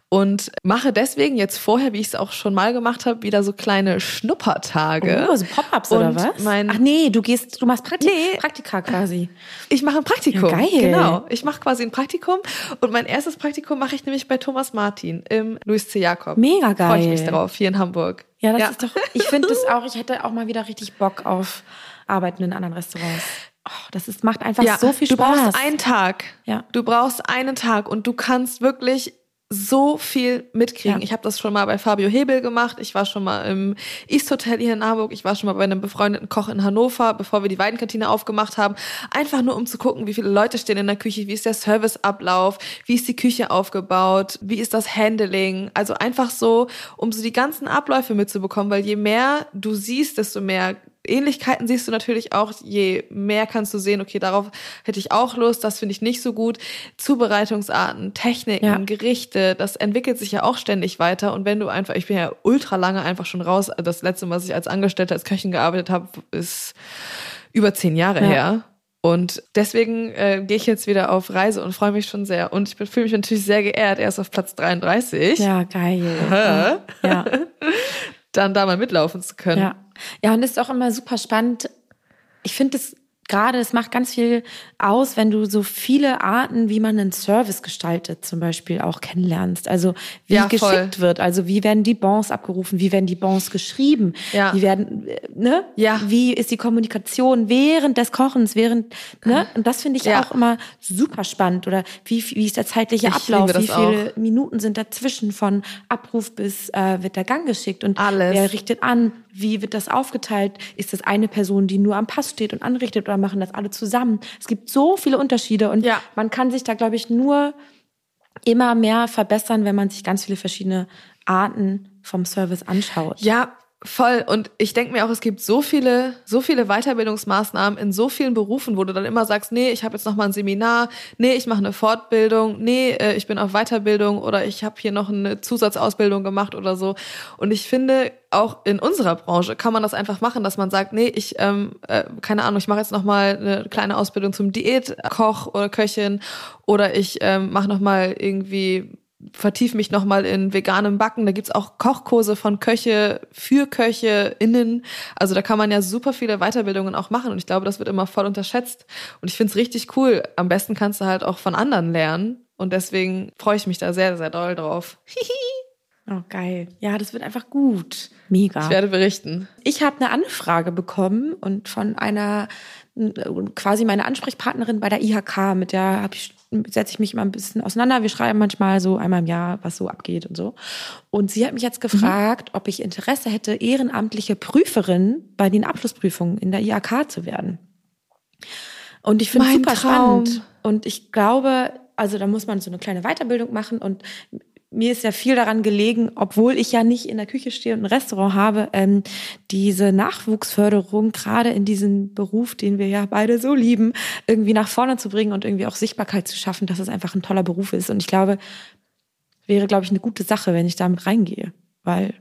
Speaker 1: und mache deswegen jetzt vorher, wie ich es auch schon mal gemacht habe, wieder so kleine Schnuppertage.
Speaker 2: Oh, so Pop-ups oder was? Ach nee, du gehst, du machst Praktik nee. Praktika quasi.
Speaker 1: Ich mache ein Praktikum.
Speaker 2: Ja, geil.
Speaker 1: Genau, ich mache quasi ein Praktikum und mein erstes Praktikum mache ich nämlich bei Thomas Martin im Louis C. Jakob.
Speaker 2: Mega geil.
Speaker 1: Freue ich mich darauf, hier in Hamburg.
Speaker 2: Ja, das ja. ist doch, ich finde das <laughs> auch, ich hätte auch mal wieder richtig Bock auf Arbeiten in anderen Restaurants. Oh, das ist, macht einfach ja, so viel Spaß.
Speaker 1: Du brauchst einen Tag. Ja. Du brauchst einen Tag und du kannst wirklich so viel mitkriegen. Ja. Ich habe das schon mal bei Fabio Hebel gemacht. Ich war schon mal im East Hotel hier in Hamburg. Ich war schon mal bei einem befreundeten Koch in Hannover, bevor wir die Weidenkantine aufgemacht haben. Einfach nur, um zu gucken, wie viele Leute stehen in der Küche, wie ist der Serviceablauf, wie ist die Küche aufgebaut, wie ist das Handling. Also einfach so, um so die ganzen Abläufe mitzubekommen, weil je mehr du siehst, desto mehr Ähnlichkeiten siehst du natürlich auch, je mehr kannst du sehen, okay, darauf hätte ich auch Lust, das finde ich nicht so gut. Zubereitungsarten, Techniken, ja. Gerichte, das entwickelt sich ja auch ständig weiter. Und wenn du einfach, ich bin ja ultra lange einfach schon raus, das letzte, was ich als Angestellte, als Köchin gearbeitet habe, ist über zehn Jahre ja. her. Und deswegen äh, gehe ich jetzt wieder auf Reise und freue mich schon sehr. Und ich fühle mich natürlich sehr geehrt, erst auf Platz 33.
Speaker 2: Ja, geil.
Speaker 1: ja. <laughs> Dann da mal mitlaufen zu können.
Speaker 2: Ja. Ja, und ist auch immer super spannend. Ich finde es gerade, es macht ganz viel aus, wenn du so viele Arten, wie man einen Service gestaltet, zum Beispiel auch kennenlernst. Also wie ja, geschickt wird, also wie werden die Bons abgerufen, wie werden die Bons geschrieben, ja. wie werden, ne? Ja. Wie ist die Kommunikation während des Kochens, während, ne? Und das finde ich ja. auch immer super spannend. Oder wie, wie ist der zeitliche ich Ablauf, wie viele auch. Minuten sind dazwischen von Abruf bis äh, wird der Gang geschickt und
Speaker 1: Alles.
Speaker 2: wer richtet an, wie wird das aufgeteilt? Ist das eine Person, die nur am Pass steht und anrichtet oder machen das alle zusammen? Es gibt so viele Unterschiede und ja. man kann sich da, glaube ich, nur immer mehr verbessern, wenn man sich ganz viele verschiedene Arten vom Service anschaut.
Speaker 1: Ja, Voll. Und ich denke mir auch, es gibt so viele, so viele Weiterbildungsmaßnahmen in so vielen Berufen, wo du dann immer sagst, nee, ich habe jetzt noch mal ein Seminar, nee, ich mache eine Fortbildung, nee, äh, ich bin auf Weiterbildung oder ich habe hier noch eine Zusatzausbildung gemacht oder so. Und ich finde, auch in unserer Branche kann man das einfach machen, dass man sagt, nee, ich, ähm, äh, keine Ahnung, ich mache jetzt noch mal eine kleine Ausbildung zum Diätkoch oder Köchin oder ich ähm, mache noch mal irgendwie vertiefe mich nochmal in veganem Backen. Da gibt's auch Kochkurse von Köche für Köche innen. Also da kann man ja super viele Weiterbildungen auch machen. Und ich glaube, das wird immer voll unterschätzt. Und ich finde es richtig cool. Am besten kannst du halt auch von anderen lernen. Und deswegen freue ich mich da sehr, sehr doll drauf.
Speaker 2: Oh, geil. Ja, das wird einfach gut. Mega.
Speaker 1: Ich werde berichten.
Speaker 2: Ich habe eine Anfrage bekommen und von einer quasi meine Ansprechpartnerin bei der IHK, mit der habe ich setze ich mich immer ein bisschen auseinander. Wir schreiben manchmal so einmal im Jahr, was so abgeht und so. Und sie hat mich jetzt gefragt, mhm. ob ich Interesse hätte, ehrenamtliche Prüferin bei den Abschlussprüfungen in der IHK zu werden. Und ich finde es super Traum. spannend. Und ich glaube, also da muss man so eine kleine Weiterbildung machen und mir ist ja viel daran gelegen, obwohl ich ja nicht in der Küche stehe und ein Restaurant habe, ähm, diese Nachwuchsförderung gerade in diesem Beruf, den wir ja beide so lieben, irgendwie nach vorne zu bringen und irgendwie auch Sichtbarkeit zu schaffen, dass es einfach ein toller Beruf ist. Und ich glaube, wäre, glaube ich, eine gute Sache, wenn ich damit reingehe, weil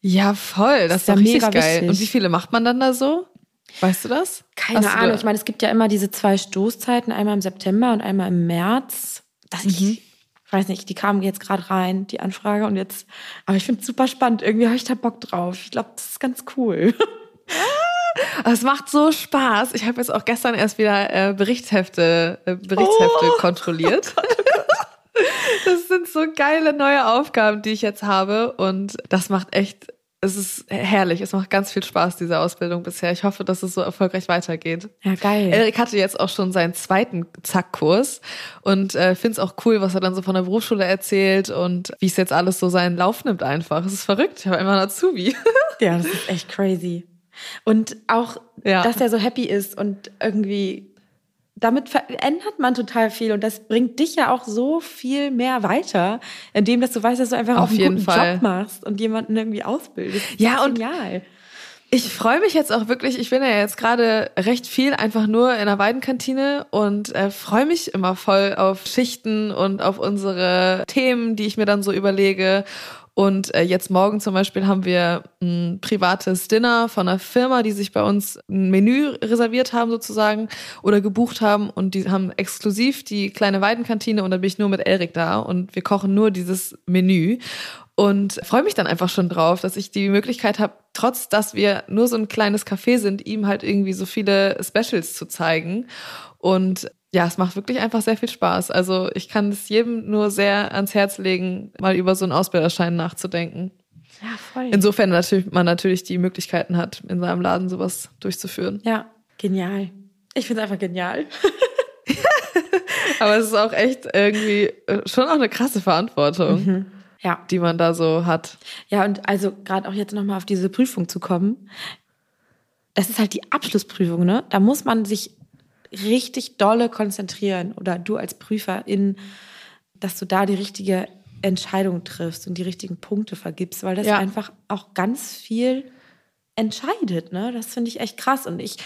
Speaker 1: ja voll, das, das ist ja mega geil. Wichtig. Und wie viele macht man dann da so? Weißt du das?
Speaker 2: Keine Ahnung. Ich meine, es gibt ja immer diese zwei Stoßzeiten, einmal im September und einmal im März. Dass mhm. ich ich weiß nicht, die kamen jetzt gerade rein, die Anfrage und jetzt, aber ich finde es super spannend. Irgendwie habe ich da Bock drauf. Ich glaube, das ist ganz cool. <laughs>
Speaker 1: Es macht so Spaß. Ich habe jetzt auch gestern erst wieder äh, Berichtshefte, äh, Berichtshefte oh. kontrolliert. <laughs> Oh Gott, oh Gott. Das sind so geile neue Aufgaben, die ich jetzt habe und das macht echt es ist herrlich. Es macht ganz viel Spaß, diese Ausbildung bisher. Ich hoffe, dass es so erfolgreich weitergeht.
Speaker 2: Ja, geil.
Speaker 1: Erik hatte jetzt auch schon seinen zweiten Zackkurs und äh, finde es auch cool, was er dann so von der Berufsschule erzählt und wie es jetzt alles so seinen Lauf nimmt einfach. Es ist verrückt. Ich habe immer einen Azubi. <laughs>
Speaker 2: ja, das ist echt crazy. Und auch, ja. dass er so happy ist und irgendwie damit verändert man total viel und das bringt dich ja auch so viel mehr weiter, indem dass du weißt, dass du einfach Auf auch einen guten Fall. Job machst und jemanden irgendwie ausbildest.
Speaker 1: Ja, und genial. Ich freue mich jetzt auch wirklich, ich bin ja jetzt gerade recht viel einfach nur in der Weidenkantine und äh, freue mich immer voll auf Schichten und auf unsere Themen, die ich mir dann so überlege und äh, jetzt morgen zum Beispiel haben wir ein privates Dinner von einer Firma, die sich bei uns ein Menü reserviert haben sozusagen oder gebucht haben. Und die haben exklusiv die kleine Weidenkantine und da bin ich nur mit Erik da. Und wir kochen nur dieses Menü. Und freue mich dann einfach schon drauf, dass ich die Möglichkeit habe, trotz dass wir nur so ein kleines Café sind, ihm halt irgendwie so viele Specials zu zeigen. Und ja, es macht wirklich einfach sehr viel Spaß. Also ich kann es jedem nur sehr ans Herz legen, mal über so einen Ausbilderschein nachzudenken.
Speaker 2: Ja, voll.
Speaker 1: Insofern natürlich, man natürlich die Möglichkeiten hat, in seinem Laden sowas durchzuführen.
Speaker 2: Ja, genial. Ich finde es einfach genial. <laughs>
Speaker 1: Aber es ist auch echt irgendwie äh, schon auch eine krasse Verantwortung, mhm. ja. die man da so hat.
Speaker 2: Ja, und also gerade auch jetzt nochmal auf diese Prüfung zu kommen. Das ist halt die Abschlussprüfung, ne? Da muss man sich richtig dolle konzentrieren oder du als Prüferin, dass du da die richtige Entscheidung triffst und die richtigen Punkte vergibst, weil das ja. einfach auch ganz viel entscheidet. Ne? Das finde ich echt krass. Und ich,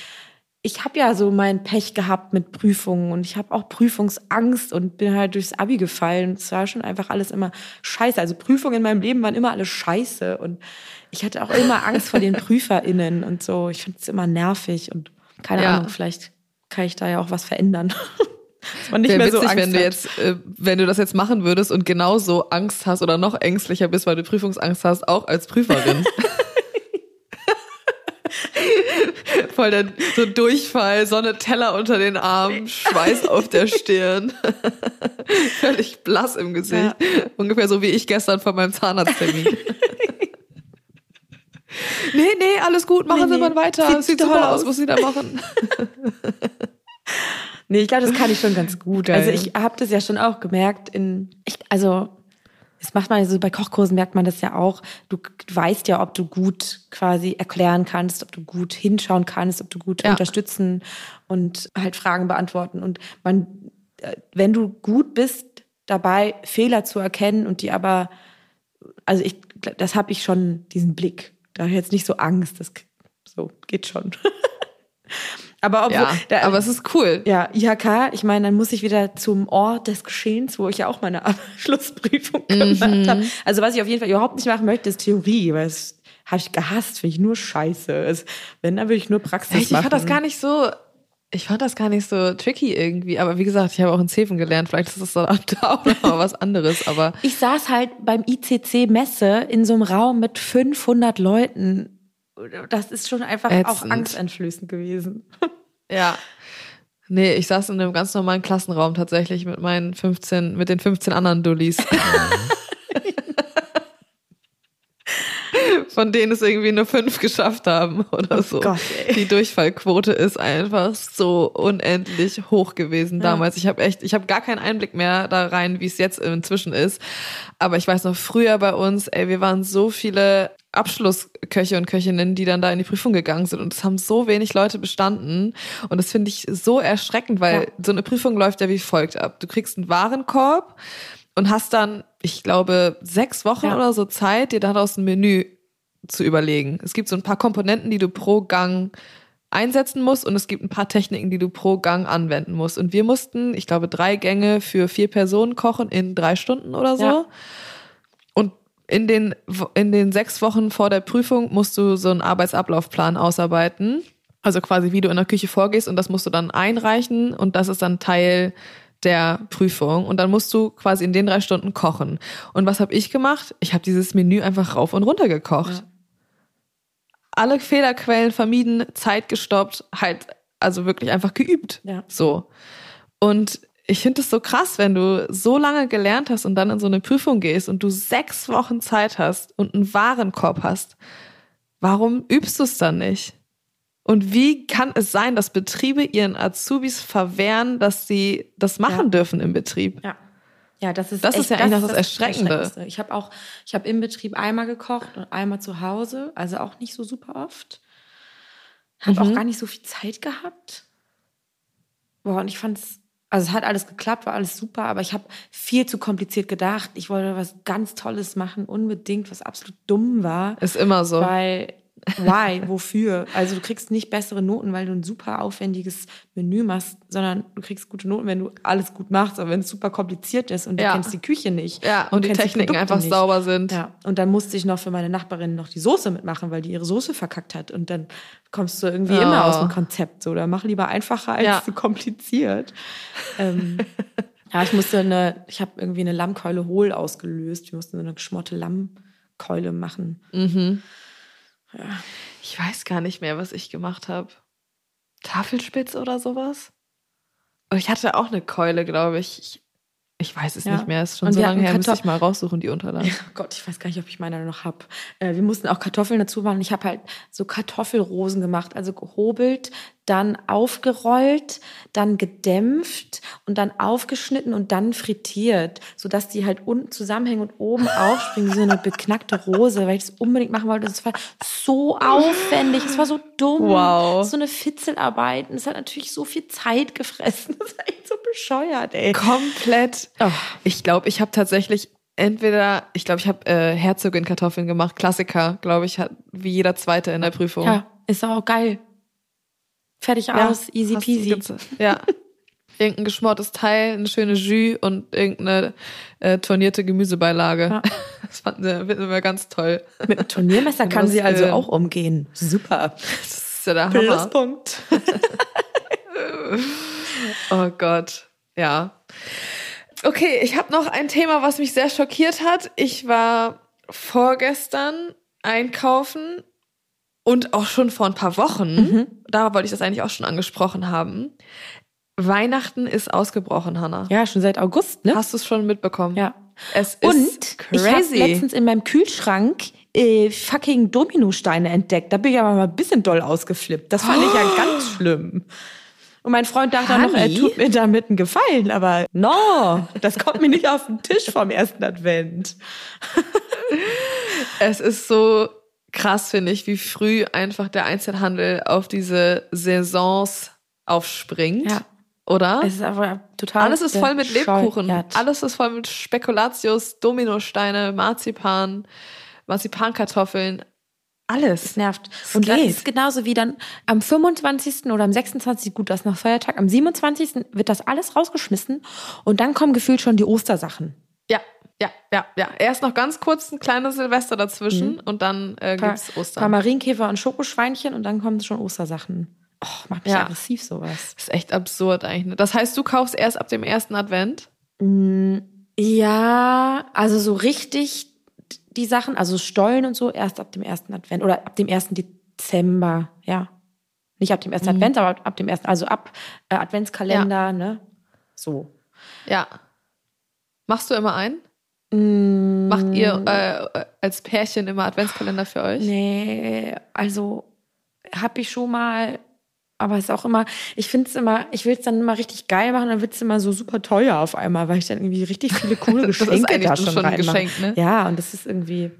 Speaker 2: ich habe ja so mein Pech gehabt mit Prüfungen und ich habe auch Prüfungsangst und bin halt durchs Abi gefallen. Es war schon einfach alles immer scheiße. Also Prüfungen in meinem Leben waren immer alles scheiße und ich hatte auch immer Angst vor den <laughs> PrüferInnen und so. Ich finde es immer nervig und keine ja. Ahnung, vielleicht kann ich da ja auch was verändern. <laughs>
Speaker 1: Und nicht Wäre mehr witzig, so Angst wenn du jetzt, äh, wenn du das jetzt machen würdest und genauso Angst hast oder noch ängstlicher bist, weil du Prüfungsangst hast, auch als Prüferin. <laughs> Voll der so Durchfall, Sonne Teller unter den Armen, Schweiß auf der Stirn. <laughs> Völlig blass im Gesicht. Ja. Ungefähr so wie ich gestern vor meinem Zahnarzttermin. Nee, nee, alles gut, machen nee, Sie mal weiter. Sieht, Sieht toll aus, was Sie da machen. <laughs>
Speaker 2: nee, ich glaube, das kann ich schon ganz gut. Also ich habe das ja schon auch gemerkt in, ich, also das macht man ja so bei Kochkursen merkt man das ja auch. Du, du weißt ja, ob du gut quasi erklären kannst, ob du gut hinschauen kannst, ob du gut ja. unterstützen und halt Fragen beantworten. Und man, äh, wenn du gut bist dabei, Fehler zu erkennen und die aber, also ich, das habe ich schon diesen Blick Da jetzt nicht so Angst. Das so geht schon. <laughs>
Speaker 1: aber obwohl, ja, da, aber es ist cool.
Speaker 2: Ja, IHK, ich meine, dann muss ich wieder zum Ort des Geschehens, wo ich ja auch meine Abschlussprüfung <laughs> mhm. gemacht habe. Also was ich auf jeden Fall überhaupt nicht machen möchte, ist Theorie, weil es habe ich gehasst, finde ich nur scheiße. Es, wenn, dann würde ich nur Praxis
Speaker 1: Echt?
Speaker 2: machen.
Speaker 1: Ich fand das gar nicht so, ich fand das gar nicht so tricky irgendwie. Aber wie gesagt, ich habe auch in Zeven gelernt. Vielleicht ist das <laughs> da auch noch mal was anderes. Aber
Speaker 2: ich saß halt beim ICC Messe in so einem Raum mit 500 Leuten. Das ist schon einfach Ätzend. auch angsteinflößend gewesen. <laughs>
Speaker 1: Ja. Nee, ich saß in einem ganz normalen Klassenraum tatsächlich mit meinen 15, mit den 15 anderen Dullis. <laughs> von denen es irgendwie nur fünf geschafft haben oder oh so. Gott, Die Durchfallquote ist einfach so unendlich hoch gewesen ja. damals. Ich habe echt, ich habe gar keinen Einblick mehr da rein, wie es jetzt inzwischen ist. Aber ich weiß noch früher bei uns, ey, wir waren so viele Abschlussköche und Köchinnen, die dann da in die Prüfung gegangen sind. Und es haben so wenig Leute bestanden. Und das finde ich so erschreckend, weil ja. so eine Prüfung läuft ja wie folgt ab. Du kriegst einen Warenkorb und hast dann, ich glaube, sechs Wochen ja. oder so Zeit, dir daraus ein Menü zu überlegen. Es gibt so ein paar Komponenten, die du pro Gang einsetzen musst und es gibt ein paar Techniken, die du pro Gang anwenden musst. Und wir mussten, ich glaube, drei Gänge für vier Personen kochen in drei Stunden oder so. Ja. Und in den, in den sechs Wochen vor der Prüfung musst du so einen Arbeitsablaufplan ausarbeiten. Also quasi, wie du in der Küche vorgehst und das musst du dann einreichen und das ist dann Teil der Prüfung und dann musst du quasi in den drei Stunden kochen. Und was habe ich gemacht? Ich habe dieses Menü einfach rauf und runter gekocht. Ja alle Fehlerquellen vermieden, Zeit gestoppt, halt, also wirklich einfach geübt. Ja. So. Und ich finde es so krass, wenn du so lange gelernt hast und dann in so eine Prüfung gehst und du sechs Wochen Zeit hast und einen Warenkorb hast. Warum übst du es dann nicht? Und wie kann es sein, dass Betriebe ihren Azubis verwehren, dass sie das machen ja. dürfen im Betrieb?
Speaker 2: Ja. Ja, das ist
Speaker 1: das echt, ist ja eigentlich das, das Erschreckende.
Speaker 2: Ich habe auch, ich habe im Betrieb einmal gekocht und einmal zu Hause, also auch nicht so super oft. Habe mhm. auch gar nicht so viel Zeit gehabt. Boah, und ich fand's, also es hat alles geklappt, war alles super, aber ich habe viel zu kompliziert gedacht. Ich wollte was ganz Tolles machen, unbedingt, was absolut dumm war.
Speaker 1: Ist immer so.
Speaker 2: Weil Why? Wofür? Also du kriegst nicht bessere Noten, weil du ein super aufwendiges Menü machst, sondern du kriegst gute Noten, wenn du alles gut machst, aber wenn es super kompliziert ist und du ja. kennst die Küche nicht.
Speaker 1: Ja, und, und die Techniken die einfach nicht. sauber sind.
Speaker 2: Ja, und dann musste ich noch für meine Nachbarin noch die Soße mitmachen, weil die ihre Soße verkackt hat. Und dann kommst du irgendwie oh. immer aus dem Konzept so. Oder mach lieber einfacher als ja. zu kompliziert. ähm, <laughs> ja, ich musste eine, ich habe irgendwie eine Lammkeule hohl ausgelöst. Wir mussten eine geschmorte Lammkeule machen.
Speaker 1: Mhm. Ja. Ich weiß gar nicht mehr, was ich gemacht habe. Tafelspitz oder sowas? Oh, ich hatte auch eine Keule, glaube ich. ich. Ich weiß es ja. nicht mehr. Es ist schon und so lange her, müsste ich mal raussuchen, die Unterlagen. Ja,
Speaker 2: Gott, ich weiß gar nicht, ob ich meine noch habe. Äh, wir mussten auch Kartoffeln dazu machen. Ich habe halt so Kartoffelrosen gemacht, also gehobelt, dann aufgerollt, dann gedämpft und dann aufgeschnitten und dann frittiert, sodass die halt unten zusammenhängen und oben <laughs> aufspringen wie so eine beknackte Rose, weil ich das unbedingt machen wollte. Das war so aufwendig, es war so dumm. Wow. So eine Fitzelarbeit und es hat natürlich so viel Zeit gefressen. <laughs> Das war echt so bescheuert, ey.
Speaker 1: Komplett. Oh. Ich glaube, ich habe tatsächlich entweder, ich glaube, ich habe äh, Herzogin Kartoffeln gemacht, Klassiker, glaube ich, hat wie jeder zweite in der Prüfung.
Speaker 2: Ja, ist auch geil. Fertig ja, aus, easy peasy.
Speaker 1: Ja. <laughs> Irgendein geschmortes Teil, eine schöne Jus und irgendeine äh, turnierte Gemüsebeilage. Ja. <laughs> Das fanden wir, finden wir ganz toll.
Speaker 2: Mit einem Turniermesser <laughs> kann sie also auch umgehen. Super.
Speaker 1: Das ist ja der Hammer.
Speaker 2: Pluspunkt.
Speaker 1: oh Gott. Ja. Okay, ich habe noch ein Thema, was mich sehr schockiert hat. Ich war vorgestern einkaufen und auch schon vor ein paar Wochen, mhm. da wollte ich das eigentlich auch schon angesprochen haben. Weihnachten ist ausgebrochen, Hannah.
Speaker 2: Ja, schon seit August, ne?
Speaker 1: Hast du es schon mitbekommen?
Speaker 2: Ja. Es ist und crazy. ich habe letztens in meinem Kühlschrank äh, fucking Dominosteine entdeckt. Da bin ich aber mal ein bisschen doll ausgeflippt. Das fand oh. ich ja ganz schlimm. Und mein Freund dachte Honey? noch, er tut mir damit einen Gefallen, aber no, das kommt mir nicht auf den Tisch vom ersten Advent. <laughs>
Speaker 1: es ist so krass, finde ich, wie früh einfach der Einzelhandel auf diese Saisons aufspringt. Ja. Oder?
Speaker 2: Es ist aber total.
Speaker 1: Alles ist voll mit Lebkuchen. Alles ist voll mit Spekulatius, Dominosteine, Marzipan, Marzipankartoffeln.
Speaker 2: Alles. Es nervt. Und das ist genauso wie dann am 25. oder am 26. gut, das ist noch Feiertag, am 27. wird das alles rausgeschmissen und dann kommen gefühlt schon die Ostersachen.
Speaker 1: Ja, ja, ja, ja. Erst noch ganz kurz ein kleines Silvester dazwischen mhm. und dann äh,
Speaker 2: paar,
Speaker 1: gibt's Ostern.
Speaker 2: Ein paar Marienkäfer und Schokoschweinchen und dann kommen schon Ostersachen. Oh, macht mich ja. aggressiv sowas.
Speaker 1: Das ist echt absurd eigentlich. Ne? Das heißt, du kaufst erst ab dem ersten Advent?
Speaker 2: Mm, ja, also so richtig die Sachen, also Stollen und so, erst ab dem ersten Advent oder ab dem ersten Dezember, ja. Nicht ab dem ersten mhm. Advent, aber ab dem ersten, also ab äh, Adventskalender, ja. ne? So.
Speaker 1: Ja. Machst du immer einen? Mm. Macht ihr äh, als Pärchen immer Adventskalender für euch?
Speaker 2: Nee, also habe ich schon mal aber es ist auch immer, ich finde es immer, ich will es dann immer richtig geil machen, dann wird es immer so super teuer auf einmal, weil ich dann irgendwie richtig viele <laughs> coole Geschenke da schon, schon Geschenk, ne? Ja, und das ist irgendwie,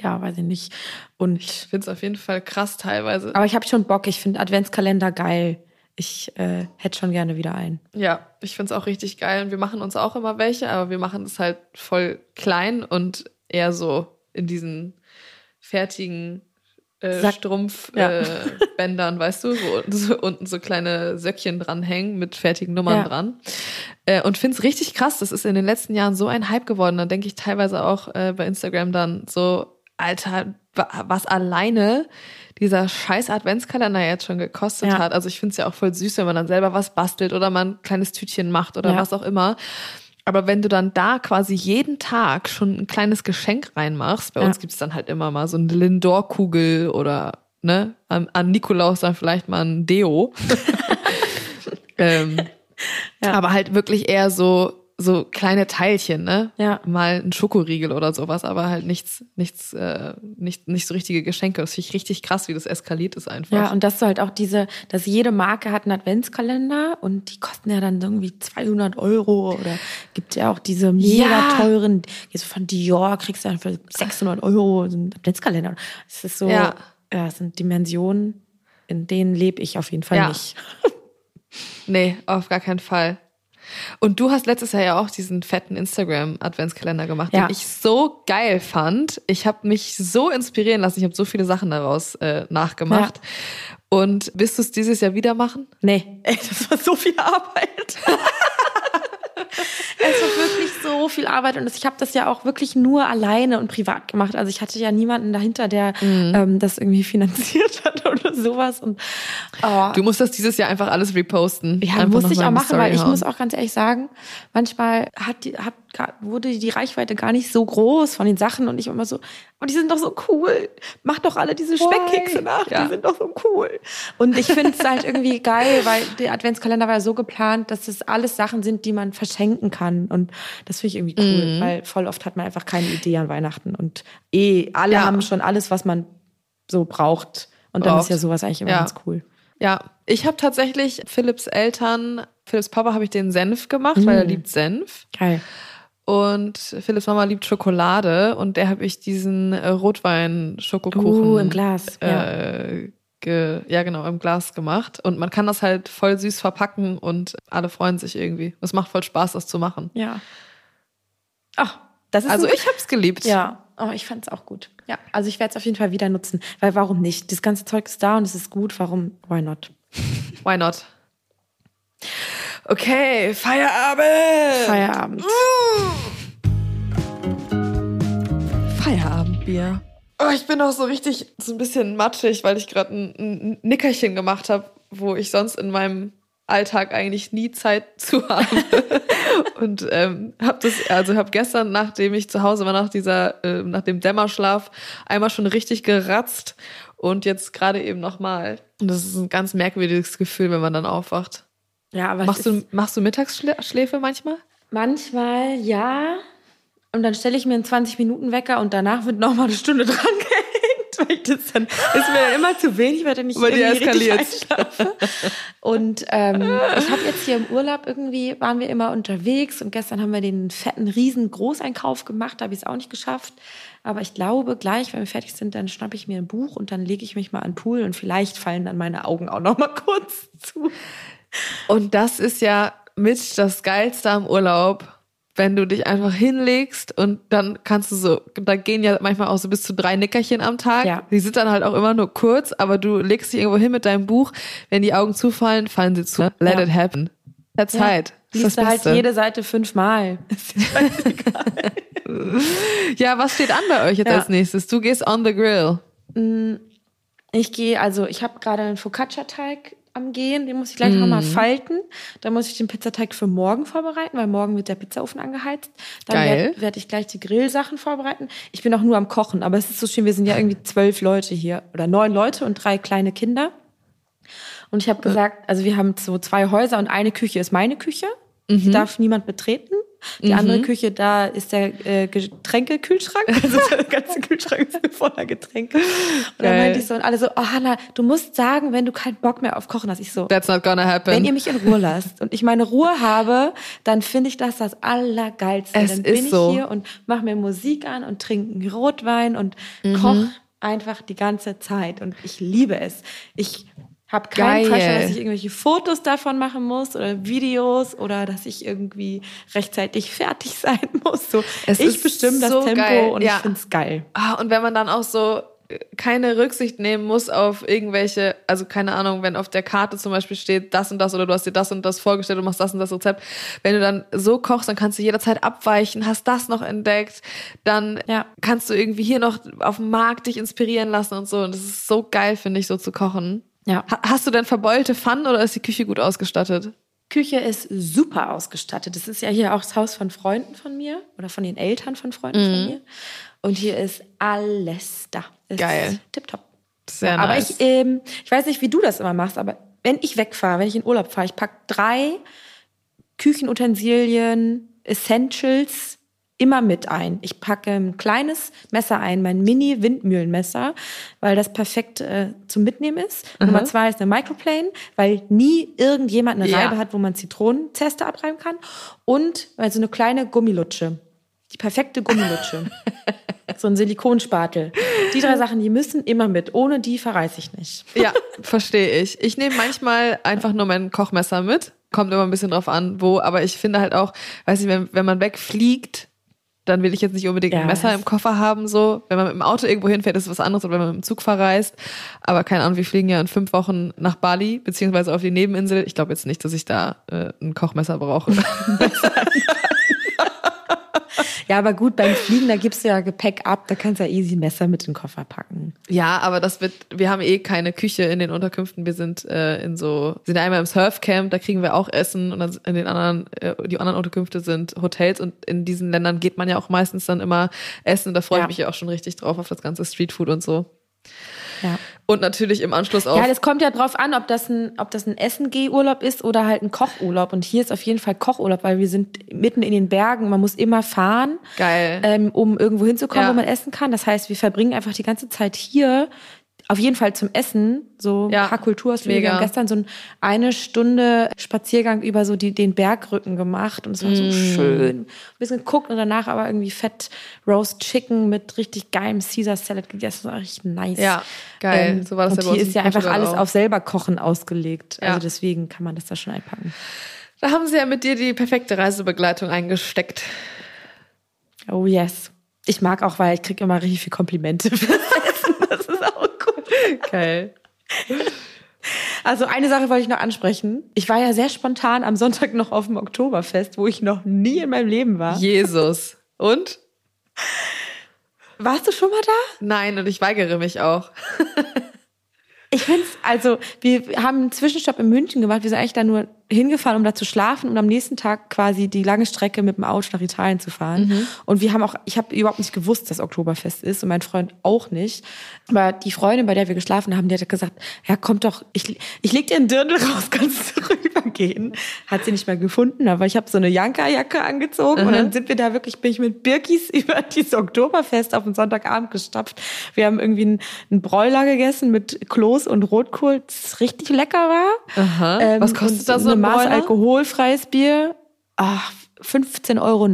Speaker 2: ja, weiß ich nicht. Und
Speaker 1: ich finde es auf jeden Fall krass teilweise.
Speaker 2: Aber ich habe schon Bock, ich finde Adventskalender geil. Ich äh, hätte schon gerne wieder einen.
Speaker 1: Ja, ich finde es auch richtig geil. Und wir machen uns auch immer welche, aber wir machen es halt voll klein und eher so in diesen fertigen äh, Strumpfbändern, ja. äh, <laughs> weißt du, wo so unten so kleine Söckchen dranhängen mit fertigen Nummern ja. dran. Äh, und find's richtig krass. Das ist in den letzten Jahren so ein Hype geworden. Da denke ich teilweise auch äh, bei Instagram dann so, Alter, was alleine dieser scheiß Adventskalender jetzt schon gekostet ja. hat. Also ich find's ja auch voll süß, wenn man dann selber was bastelt oder man ein kleines Tütchen macht oder was auch immer. Aber wenn du dann da quasi jeden Tag schon ein kleines Geschenk reinmachst, bei ja. uns gibt's dann halt immer mal so eine Lindor-Kugel oder ne, an, an Nikolaus dann vielleicht mal ein Deo. <laughs> ähm, ja. Aber halt wirklich eher so so kleine Teilchen, ne? Ja. Mal ein Schokoriegel oder sowas, aber halt nichts, nichts, äh, nicht, nicht so richtige Geschenke. Das finde ich richtig krass, wie das eskaliert ist einfach.
Speaker 2: Ja, und dass du halt auch diese, dass jede Marke hat einen Adventskalender und die kosten ja dann irgendwie 200 Euro oder gibt ja auch diese mega ja. teuren, jetzt von Dior kriegst du dann für 600 Euro so einen Adventskalender. Das ist so, ja, ja das sind Dimensionen, in denen lebe ich auf jeden Fall ja. nicht. <laughs>
Speaker 1: nee, auf gar keinen Fall. Und du hast letztes Jahr ja auch diesen fetten Instagram-Adventskalender gemacht, ja. den ich so geil fand. Ich habe mich so inspirieren lassen. Ich habe so viele Sachen daraus äh, nachgemacht. Ja. Und wirst du es dieses Jahr wieder machen?
Speaker 2: Nee, ey, <laughs> das war so viel Arbeit. <laughs> <laughs> es war wirklich so viel Arbeit und ich habe das ja auch wirklich nur alleine und privat gemacht. Also ich hatte ja niemanden dahinter, der mhm. ähm, das irgendwie <laughs> finanziert hat oder sowas. Und
Speaker 1: oh. du musst das dieses Jahr einfach alles reposten.
Speaker 2: Ja, einfach muss ich auch machen, weil ich muss auch ganz ehrlich sagen, manchmal hat die, hat, wurde die Reichweite gar nicht so groß von den Sachen und ich immer so, und die sind doch so cool. Mach doch alle diese Speckkekse nach, ja. die sind doch so cool. Und ich finde es halt irgendwie <laughs> geil, weil der Adventskalender war ja so geplant, dass es alles Sachen sind, die man verschenken kann. Und das finde ich irgendwie cool, mhm. weil voll oft hat man einfach keine Idee an Weihnachten. Und eh, alle ja. haben schon alles, was man so braucht. Und dann braucht. ist ja sowas eigentlich immer ja. ganz cool.
Speaker 1: Ja, ich habe tatsächlich Philipps Eltern, Philipps Papa habe ich den Senf gemacht, mhm. weil er liebt Senf.
Speaker 2: Geil.
Speaker 1: Und Philipps Mama liebt Schokolade und der habe ich diesen äh, Rotwein-Schokokuchen.
Speaker 2: Uh, im Glas.
Speaker 1: Äh, ja. Ge, ja, genau, im Glas gemacht. Und man kann das halt voll süß verpacken und alle freuen sich irgendwie. Es macht voll Spaß, das zu machen.
Speaker 2: Ja.
Speaker 1: Ach, das ist. Also ich hab's geliebt.
Speaker 2: Ja, oh, ich fand's auch gut. Ja, also ich werde es auf jeden Fall wieder nutzen. Weil warum nicht? Das ganze Zeug ist da und es ist gut. Warum? Why not?
Speaker 1: Why not? Okay, Feierabend.
Speaker 2: Feierabend.
Speaker 1: Mm. Feierabendbier. Oh, ich bin auch so richtig so ein bisschen matschig, weil ich gerade ein, ein Nickerchen gemacht habe, wo ich sonst in meinem Alltag eigentlich nie Zeit <laughs> zu habe. und ähm, habe das, also habe gestern, nachdem ich zu Hause war, nach dieser, äh, nach dem Dämmerschlaf, einmal schon richtig geratzt und jetzt gerade eben nochmal. Und das ist ein ganz merkwürdiges Gefühl, wenn man dann aufwacht.
Speaker 2: Ja, aber
Speaker 1: machst du machst du Mittagsschläfe manchmal?
Speaker 2: Manchmal ja. Und dann stelle ich mir einen 20 Minuten Wecker und danach wird noch mal eine Stunde <laughs> dran gehängt, das dann ist mir dann immer zu wenig, weil dann nicht
Speaker 1: weil irgendwie richtig einschlafe.
Speaker 2: Und ähm, ich habe jetzt hier im Urlaub irgendwie waren wir immer unterwegs und gestern haben wir den fetten riesen Großeinkauf gemacht, habe ich es auch nicht geschafft. Aber ich glaube, gleich, wenn wir fertig sind, dann schnappe ich mir ein Buch und dann lege ich mich mal an den Pool und vielleicht fallen dann meine Augen auch noch mal kurz zu.
Speaker 1: Und das ist ja mit das Geilste am Urlaub, wenn du dich einfach hinlegst und dann kannst du so, da gehen ja manchmal auch so bis zu drei Nickerchen am Tag.
Speaker 2: Ja.
Speaker 1: Die sind dann halt auch immer nur kurz, aber du legst dich irgendwo hin mit deinem Buch. Wenn die Augen zufallen, fallen sie zu. Let
Speaker 2: Ja.
Speaker 1: it happen. Zeit. Das ist
Speaker 2: Liest
Speaker 1: das
Speaker 2: du halt jede Seite fünfmal. <laughs>
Speaker 1: Ja, was steht an bei euch jetzt
Speaker 2: Ja.
Speaker 1: als nächstes? Du gehst on the grill.
Speaker 2: Ich gehe, also ich habe gerade einen Focaccia-Teig am Gehen, den muss ich gleich noch
Speaker 1: Mm.
Speaker 2: mal falten. Dann muss ich den Pizzateig für morgen vorbereiten, weil morgen wird der Pizzaofen angeheizt. Dann werde werd ich gleich die Grillsachen vorbereiten. Ich bin auch nur am Kochen, aber es ist so schön, wir sind ja irgendwie zwölf Leute hier oder neun Leute und drei kleine Kinder. Und ich habe gesagt, also wir haben so zwei Häuser und eine Küche ist meine Küche.
Speaker 1: Mhm.
Speaker 2: Die darf niemand betreten. Die andere Küche, da ist der äh, Getränkekühlschrank. <laughs> Also der ganze Kühlschrank ist voller Getränke. Und dann
Speaker 1: Geil.
Speaker 2: meinte ich so, und alle so, oh Hanna, du musst sagen, wenn du keinen Bock mehr auf Kochen hast. Ich so,
Speaker 1: That's not gonna happen.
Speaker 2: wenn ihr mich in Ruhe lasst und ich meine Ruhe habe, dann finde ich das das Allergeilste.
Speaker 1: Es
Speaker 2: dann
Speaker 1: ist
Speaker 2: bin ich
Speaker 1: so.
Speaker 2: hier und mache mir Musik an und trinke Rotwein und
Speaker 1: Mhm.
Speaker 2: koch einfach die ganze Zeit. Und ich liebe es. Ich habe keinen
Speaker 1: Geil.
Speaker 2: Pressure, dass ich irgendwelche Fotos davon machen muss oder Videos oder dass ich irgendwie rechtzeitig fertig <laughs> sein muss. So,
Speaker 1: Es
Speaker 2: ich
Speaker 1: ist
Speaker 2: bestimme das
Speaker 1: so
Speaker 2: Tempo
Speaker 1: geil.
Speaker 2: und
Speaker 1: Ja.
Speaker 2: ich finde es geil.
Speaker 1: Ah, und wenn man dann auch so äh, keine Rücksicht nehmen muss auf irgendwelche, also keine Ahnung, wenn auf der Karte zum Beispiel steht das und das oder du hast dir das und das vorgestellt und machst das und das Rezept. Wenn du dann so kochst, dann kannst du jederzeit abweichen, hast das noch entdeckt, dann
Speaker 2: Ja.
Speaker 1: kannst du irgendwie hier noch auf dem Markt dich inspirieren lassen und so. Und das ist so geil, finde ich, so zu kochen.
Speaker 2: Ja.
Speaker 1: Ha hast du denn verbeulte Pfannen oder ist die Küche gut ausgestattet?
Speaker 2: Küche ist super ausgestattet. Das ist ja hier auch das Haus von Freunden von mir oder von den Eltern von Freunden von mir. Und hier ist alles da. Ist
Speaker 1: Geil.
Speaker 2: Tipptopp.
Speaker 1: Sehr
Speaker 2: Aber
Speaker 1: nice.
Speaker 2: ich, ähm, ich weiß nicht, wie du das immer machst, aber wenn ich wegfahre, wenn ich in Urlaub fahre, ich packe drei Küchenutensilien, Essentials immer mit ein. Ich packe ein kleines Messer ein, mein Mini-Windmühlenmesser, weil das perfekt äh, zum Mitnehmen ist. Nummer zwei ist eine Microplane, weil nie irgendjemand eine
Speaker 1: Ja.
Speaker 2: Reibe hat, wo man Zitronenzeste abreiben kann. Und weil so eine kleine Gummilutsche. Die perfekte Gummilutsche. <laughs> so ein Silikonspatel. Die drei Sachen, die müssen immer mit. Ohne die verreiß ich nicht.
Speaker 1: Ja, verstehe ich. Ich nehme manchmal einfach nur mein Kochmesser mit. Kommt immer ein bisschen drauf an, wo. Aber ich finde halt auch, weiß nicht, wenn, wenn man wegfliegt, dann will ich jetzt nicht unbedingt ein Messer im Koffer haben. So, wenn man mit dem Auto irgendwo hinfährt, ist es was anderes, oder wenn man mit dem Zug verreist. Aber keine Ahnung, wir fliegen ja in fünf Wochen nach Bali beziehungsweise auf die Nebeninsel. Ich glaube jetzt nicht, dass ich da äh, ein Kochmesser brauche. <laughs> <laughs>
Speaker 2: Ja, aber gut, beim Fliegen, da gibst du ja Gepäck ab, da kannst du ja easy ein Messer mit in den Koffer packen.
Speaker 1: Ja, aber das wird, wir haben eh keine Küche in den Unterkünften. Wir sind äh, in so, sind einmal im Surfcamp, da kriegen wir auch Essen und dann in den anderen, äh, die anderen Unterkünfte sind Hotels und in diesen Ländern geht man ja auch meistens dann immer essen. Da freue
Speaker 2: Ja.
Speaker 1: ich mich ja auch schon richtig drauf auf das ganze Streetfood und so.
Speaker 2: Ja.
Speaker 1: Und natürlich im Anschluss auch.
Speaker 2: Ja, das kommt ja drauf an, ob das ein, ob das ein Essen-Geh-Urlaub ist oder halt ein Kochurlaub. Und hier ist auf jeden Fall Kochurlaub, weil wir sind mitten in den Bergen. Man muss immer fahren,
Speaker 1: Geil.
Speaker 2: ähm, um irgendwo hinzukommen,
Speaker 1: Ja.
Speaker 2: wo man essen kann. Das heißt, wir verbringen einfach die ganze Zeit hier. Auf jeden Fall zum Essen, so
Speaker 1: Ja,
Speaker 2: ein paar Kulturausflüge. Wir haben gestern so ein, eine Stunde Spaziergang über so die, den Bergrücken gemacht und es war so
Speaker 1: Mm.
Speaker 2: schön. Ein bisschen geguckt und danach aber irgendwie Fett Roast Chicken mit richtig geilem Caesar Salad gegessen. Das war richtig nice.
Speaker 1: Ja, geil. So war das
Speaker 2: und
Speaker 1: ja
Speaker 2: hier ist ja
Speaker 1: in
Speaker 2: einfach alles
Speaker 1: auch.
Speaker 2: auf selber kochen ausgelegt.
Speaker 1: Ja.
Speaker 2: Also deswegen kann man das da schon einpacken.
Speaker 1: Da haben sie ja mit dir die perfekte Reisebegleitung eingesteckt.
Speaker 2: Oh yes. Ich mag auch, weil ich kriege immer richtig viel Komplimente <laughs> fürs Essen. Das ist auch.
Speaker 1: Geil.
Speaker 2: Also eine Sache wollte ich noch ansprechen. Ich war ja sehr spontan am Sonntag noch auf dem Oktoberfest, wo ich noch nie in meinem Leben war.
Speaker 1: Jesus. Und?
Speaker 2: Warst du schon mal da?
Speaker 1: Nein, und ich weigere mich auch.
Speaker 2: Ich find's, also wir haben einen Zwischenstopp in München gemacht. Wir sind eigentlich da nur hingefahren, um da zu schlafen und am nächsten Tag quasi die lange Strecke mit dem Auto nach Italien zu fahren. Und wir haben auch, ich habe überhaupt nicht gewusst, dass Oktoberfest ist und mein Freund auch nicht. Aber die Freundin, bei der wir geschlafen haben, die hat gesagt, ja, kommt doch, ich, ich leg dir einen Dirndl raus, <laughs> kannst du rübergehen. Hat sie nicht mehr gefunden, aber ich habe so eine Janka-Jacke angezogen und dann sind wir da wirklich, bin ich mit Birkis <laughs> über dieses Oktoberfest auf den Sonntagabend gestapft. Wir haben irgendwie einen, einen Bräuler gegessen mit Kloß und Rotkohl, das richtig lecker war.
Speaker 1: Aha.
Speaker 2: Ähm,
Speaker 1: Was kostet
Speaker 2: und
Speaker 1: da so ein
Speaker 2: Maß
Speaker 1: Bräuler?
Speaker 2: alkoholfreies Bier? Ach, 15,90 Euro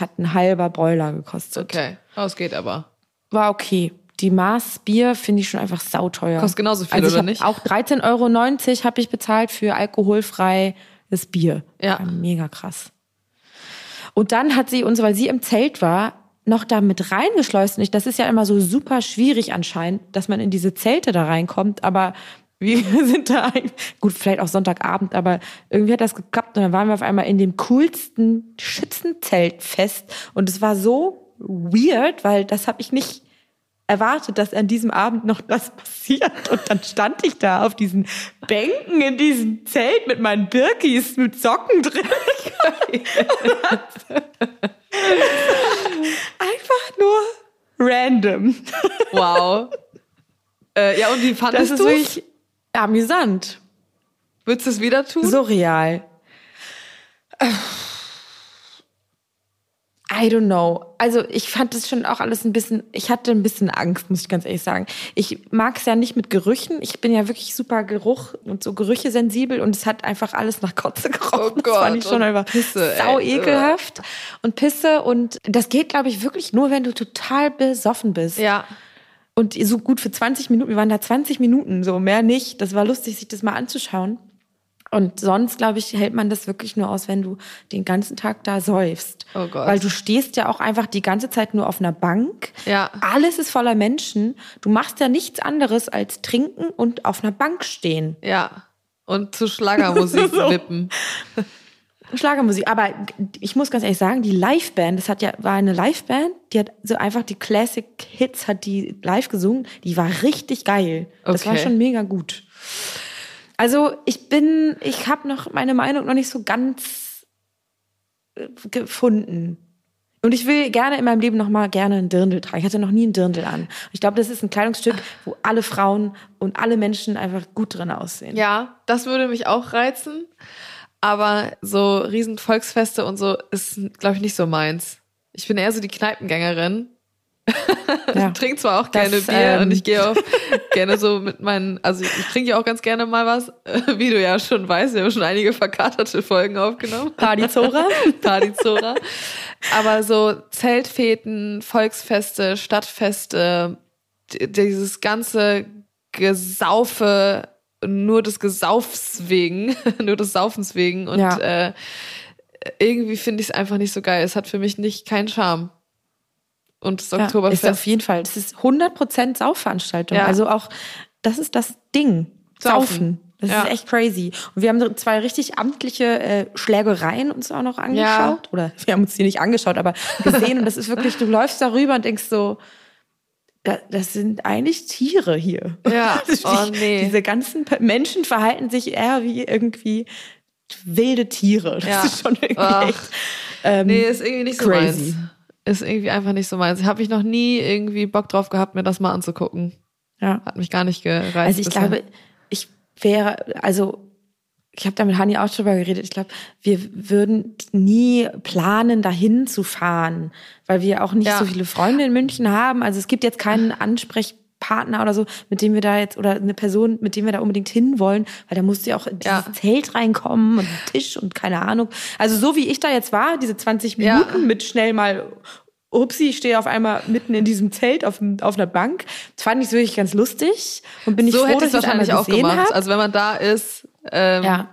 Speaker 2: hat ein halber Bräuler gekostet.
Speaker 1: Okay. Oh, es geht aber.
Speaker 2: War okay. Die Maß Bier finde ich schon einfach sauteuer.
Speaker 1: Kostet genauso viel,
Speaker 2: also ich
Speaker 1: oder nicht?
Speaker 2: Auch 13,90 Euro habe ich bezahlt für alkoholfreies Bier.
Speaker 1: Ja.
Speaker 2: War mega krass. Und dann hat sie uns, weil sie im Zelt war, noch da mit reingeschleust. Und das ist ja immer so super schwierig anscheinend, dass man in diese Zelte da reinkommt. Aber wir <laughs> sind da eigentlich, gut, vielleicht auch Sonntagabend, aber irgendwie hat das geklappt. Und dann waren wir auf einmal in dem coolsten Schützenzelt fest. Und es war so weird, weil das habe ich nicht erwartet, dass an diesem Abend noch das <laughs> passiert. Und dann stand ich da auf diesen Bänken in diesem Zelt mit meinen Birkis mit Socken drin. <laughs> Einfach nur random.
Speaker 1: Wow. Äh, ja, und wie fandest
Speaker 2: du es? Amüsant.
Speaker 1: Würdest du es wieder tun?
Speaker 2: Surreal. I don't know. Also ich fand das schon auch alles ein bisschen, ich hatte ein bisschen Angst, muss ich ganz ehrlich sagen. Ich mag es ja nicht mit Gerüchen. Ich bin ja wirklich super Geruch und so Gerüche sensibel und es hat einfach alles nach Kotze gerochen. Oh Gott, das fand ich schon einfach Pisse, sau ey. ekelhaft. Und Pisse und das geht, glaube ich, wirklich nur, wenn du total besoffen bist.
Speaker 1: Ja.
Speaker 2: Und so gut für 20 Minuten, wir waren da 20 Minuten, so mehr nicht. Das war lustig, sich das mal anzuschauen. Und sonst, glaube ich, hält man das wirklich nur aus, wenn du den ganzen Tag da säufst.
Speaker 1: Oh Gott.
Speaker 2: Weil du stehst ja auch einfach die ganze Zeit nur auf einer Bank.
Speaker 1: Ja.
Speaker 2: Alles ist voller Menschen. Du machst ja nichts anderes als trinken und auf einer Bank stehen.
Speaker 1: Ja. Und zu Schlagermusik <laughs> so. wippen.
Speaker 2: Schlagermusik. Aber ich muss ganz ehrlich sagen, die Liveband, das hat ja, war eine Liveband, die hat so einfach die Classic Hits, hat die live gesungen. Die war richtig geil. Das okay. war schon mega gut. Also ich bin, ich habe noch meine Meinung noch nicht so ganz äh, gefunden. Und ich will gerne in meinem Leben noch mal gerne ein Dirndl tragen. Ich hatte noch nie ein Dirndl an. Ich glaube, das ist ein Kleidungsstück, wo alle Frauen und alle Menschen einfach gut drin aussehen.
Speaker 1: Ja, das würde mich auch reizen. Aber so riesen Volksfeste und so ist, glaube ich, nicht so meins. Ich bin eher so die Kneipengängerin. <laughs> Ja. ich trinke zwar auch gerne das, Bier ähm, und ich gehe auch <laughs> gerne so mit meinen, also ich trinke ja auch ganz gerne mal was, wie du ja schon weißt, wir haben schon einige verkaterte Folgen aufgenommen.
Speaker 2: Partizora. <laughs>
Speaker 1: Partizora. Aber so Zeltfeten, Volksfeste, Stadtfeste, dieses ganze Gesaufe nur des Gesaufs wegen, nur des Saufens wegen und ja. äh, irgendwie finde ich es einfach nicht so geil. Es hat für mich nicht keinen Charme und das ja, Oktoberfest.
Speaker 2: Ist auf jeden Fall. Das ist 100% Saufveranstaltung. Ja. Also auch, das ist das Ding. Saufen. Saufen. Das ja. ist echt crazy. Und wir haben zwei richtig amtliche äh, Schlägereien uns auch noch angeschaut. Ja. Oder wir haben uns die nicht angeschaut, aber gesehen. und das ist wirklich, du läufst darüber und denkst so, da, das sind eigentlich Tiere hier.
Speaker 1: Ja. <laughs> Oh, nee.
Speaker 2: Diese ganzen Menschen verhalten sich eher wie irgendwie wilde Tiere. Das ja. ist schon irgendwie Ach. echt.
Speaker 1: Ähm, nee, ist irgendwie nicht so crazy. Meins ist irgendwie einfach nicht so meins. Habe ich noch nie irgendwie Bock drauf gehabt, mir das mal anzugucken.
Speaker 2: Ja.
Speaker 1: Hat mich gar nicht gereizt.
Speaker 2: Also ich bisher. glaube, ich wäre, also ich habe da mit Hani auch drüber geredet. Ich glaube, wir würden nie planen, dahin zu fahren, weil wir auch nicht ja. so viele Freunde in München haben. Also es gibt jetzt keinen Ansprechpartner oder so, mit dem wir da jetzt oder eine Person, mit dem wir da unbedingt hinwollen, weil da musst du ja auch in dieses ja. Zelt reinkommen und Tisch und keine Ahnung. Also so wie ich da jetzt war, diese 20 Minuten ja. mit schnell mal Upsi, ich stehe auf einmal mitten in diesem Zelt auf, auf einer Bank. Das fand ich wirklich ganz lustig und bin ich
Speaker 1: so
Speaker 2: froh,
Speaker 1: dass ich das wahrscheinlich auch gemacht. Hab. Also wenn man da ist, ähm, ja.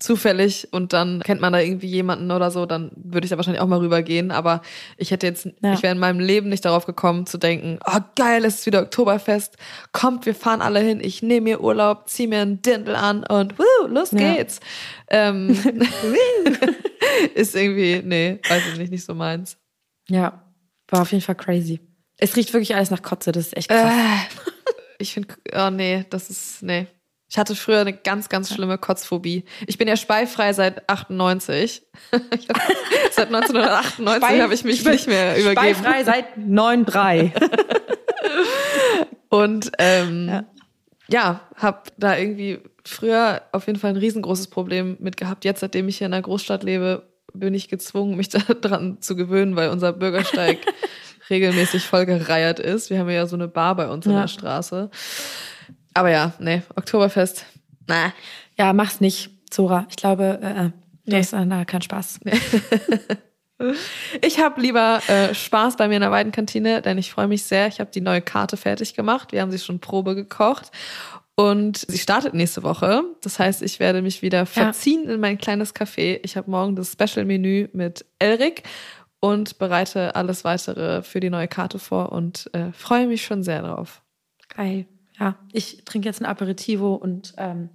Speaker 1: Zufällig und dann kennt man da irgendwie jemanden oder so, dann würde ich da wahrscheinlich auch mal rübergehen. Aber ich hätte jetzt, ja. ich wäre in meinem Leben nicht darauf gekommen zu denken, oh geil, es ist wieder Oktoberfest, kommt, wir fahren alle hin, ich nehme mir Urlaub, zieh mir einen Dirndl an und wuh, los ja. geht's. Ähm, <laughs> <laughs> ist irgendwie, nee, weiß ich nicht, nicht so meins.
Speaker 2: Ja, war auf jeden Fall crazy. Es riecht wirklich alles nach Kotze, das ist echt krass. Äh,
Speaker 1: ich finde, oh nee, das ist, nee. Ich hatte früher eine ganz, ganz schlimme Kotzphobie. Ich bin ja speifrei seit 98. <laughs> seit 1998 habe ich mich nicht mehr übergeben.
Speaker 2: Speifrei seit 9,3. <laughs>
Speaker 1: Und ähm, ja, ja habe da irgendwie früher auf jeden Fall ein riesengroßes Problem mit gehabt. Jetzt, seitdem ich hier in einer Großstadt lebe, bin ich gezwungen, mich <laughs> daran zu gewöhnen, weil unser Bürgersteig regelmäßig vollgereiert ist. Wir haben ja so eine Bar bei uns ja. in der Straße. Aber ja, nee, Oktoberfest.
Speaker 2: Na. Ja, mach's nicht, Zora. Ich glaube, äh, äh du nee. hast da keinen Spaß. <laughs>
Speaker 1: Ich habe lieber äh, Spaß bei mir in der Weidenkantine, denn ich freue mich sehr. Ich habe die neue Karte fertig gemacht. Wir haben sie schon Probe gekocht. Und sie startet nächste Woche. Das heißt, ich werde mich wieder verziehen ja. in mein kleines Café. Ich habe morgen das Special-Menü mit Elric und bereite alles weitere für die neue Karte vor und äh, freue mich schon sehr drauf.
Speaker 2: Geil. Ja, ich trinke jetzt ein Aperitivo und ähm,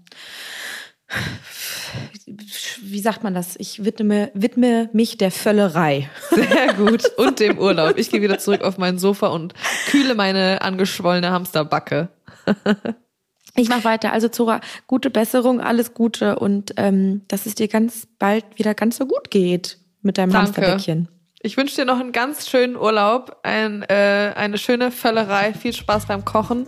Speaker 2: wie sagt man das? Ich widme, widme mich der Völlerei.
Speaker 1: Sehr gut. Und dem Urlaub. Ich gehe wieder zurück auf mein Sofa und kühle meine angeschwollene Hamsterbacke.
Speaker 2: ich mache weiter. Also Zora, gute Besserung, alles Gute und ähm, dass es dir ganz bald wieder ganz so gut geht mit deinem Danke. Hamsterbäckchen.
Speaker 1: Ich wünsche dir noch einen ganz schönen Urlaub, ein, äh, eine schöne Völlerei, viel Spaß beim Kochen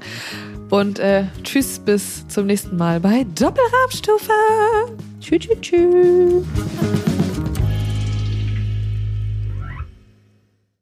Speaker 1: und äh, tschüss bis zum nächsten Mal bei Doppelrabstufe. Tschüss, tschüss, tschüss.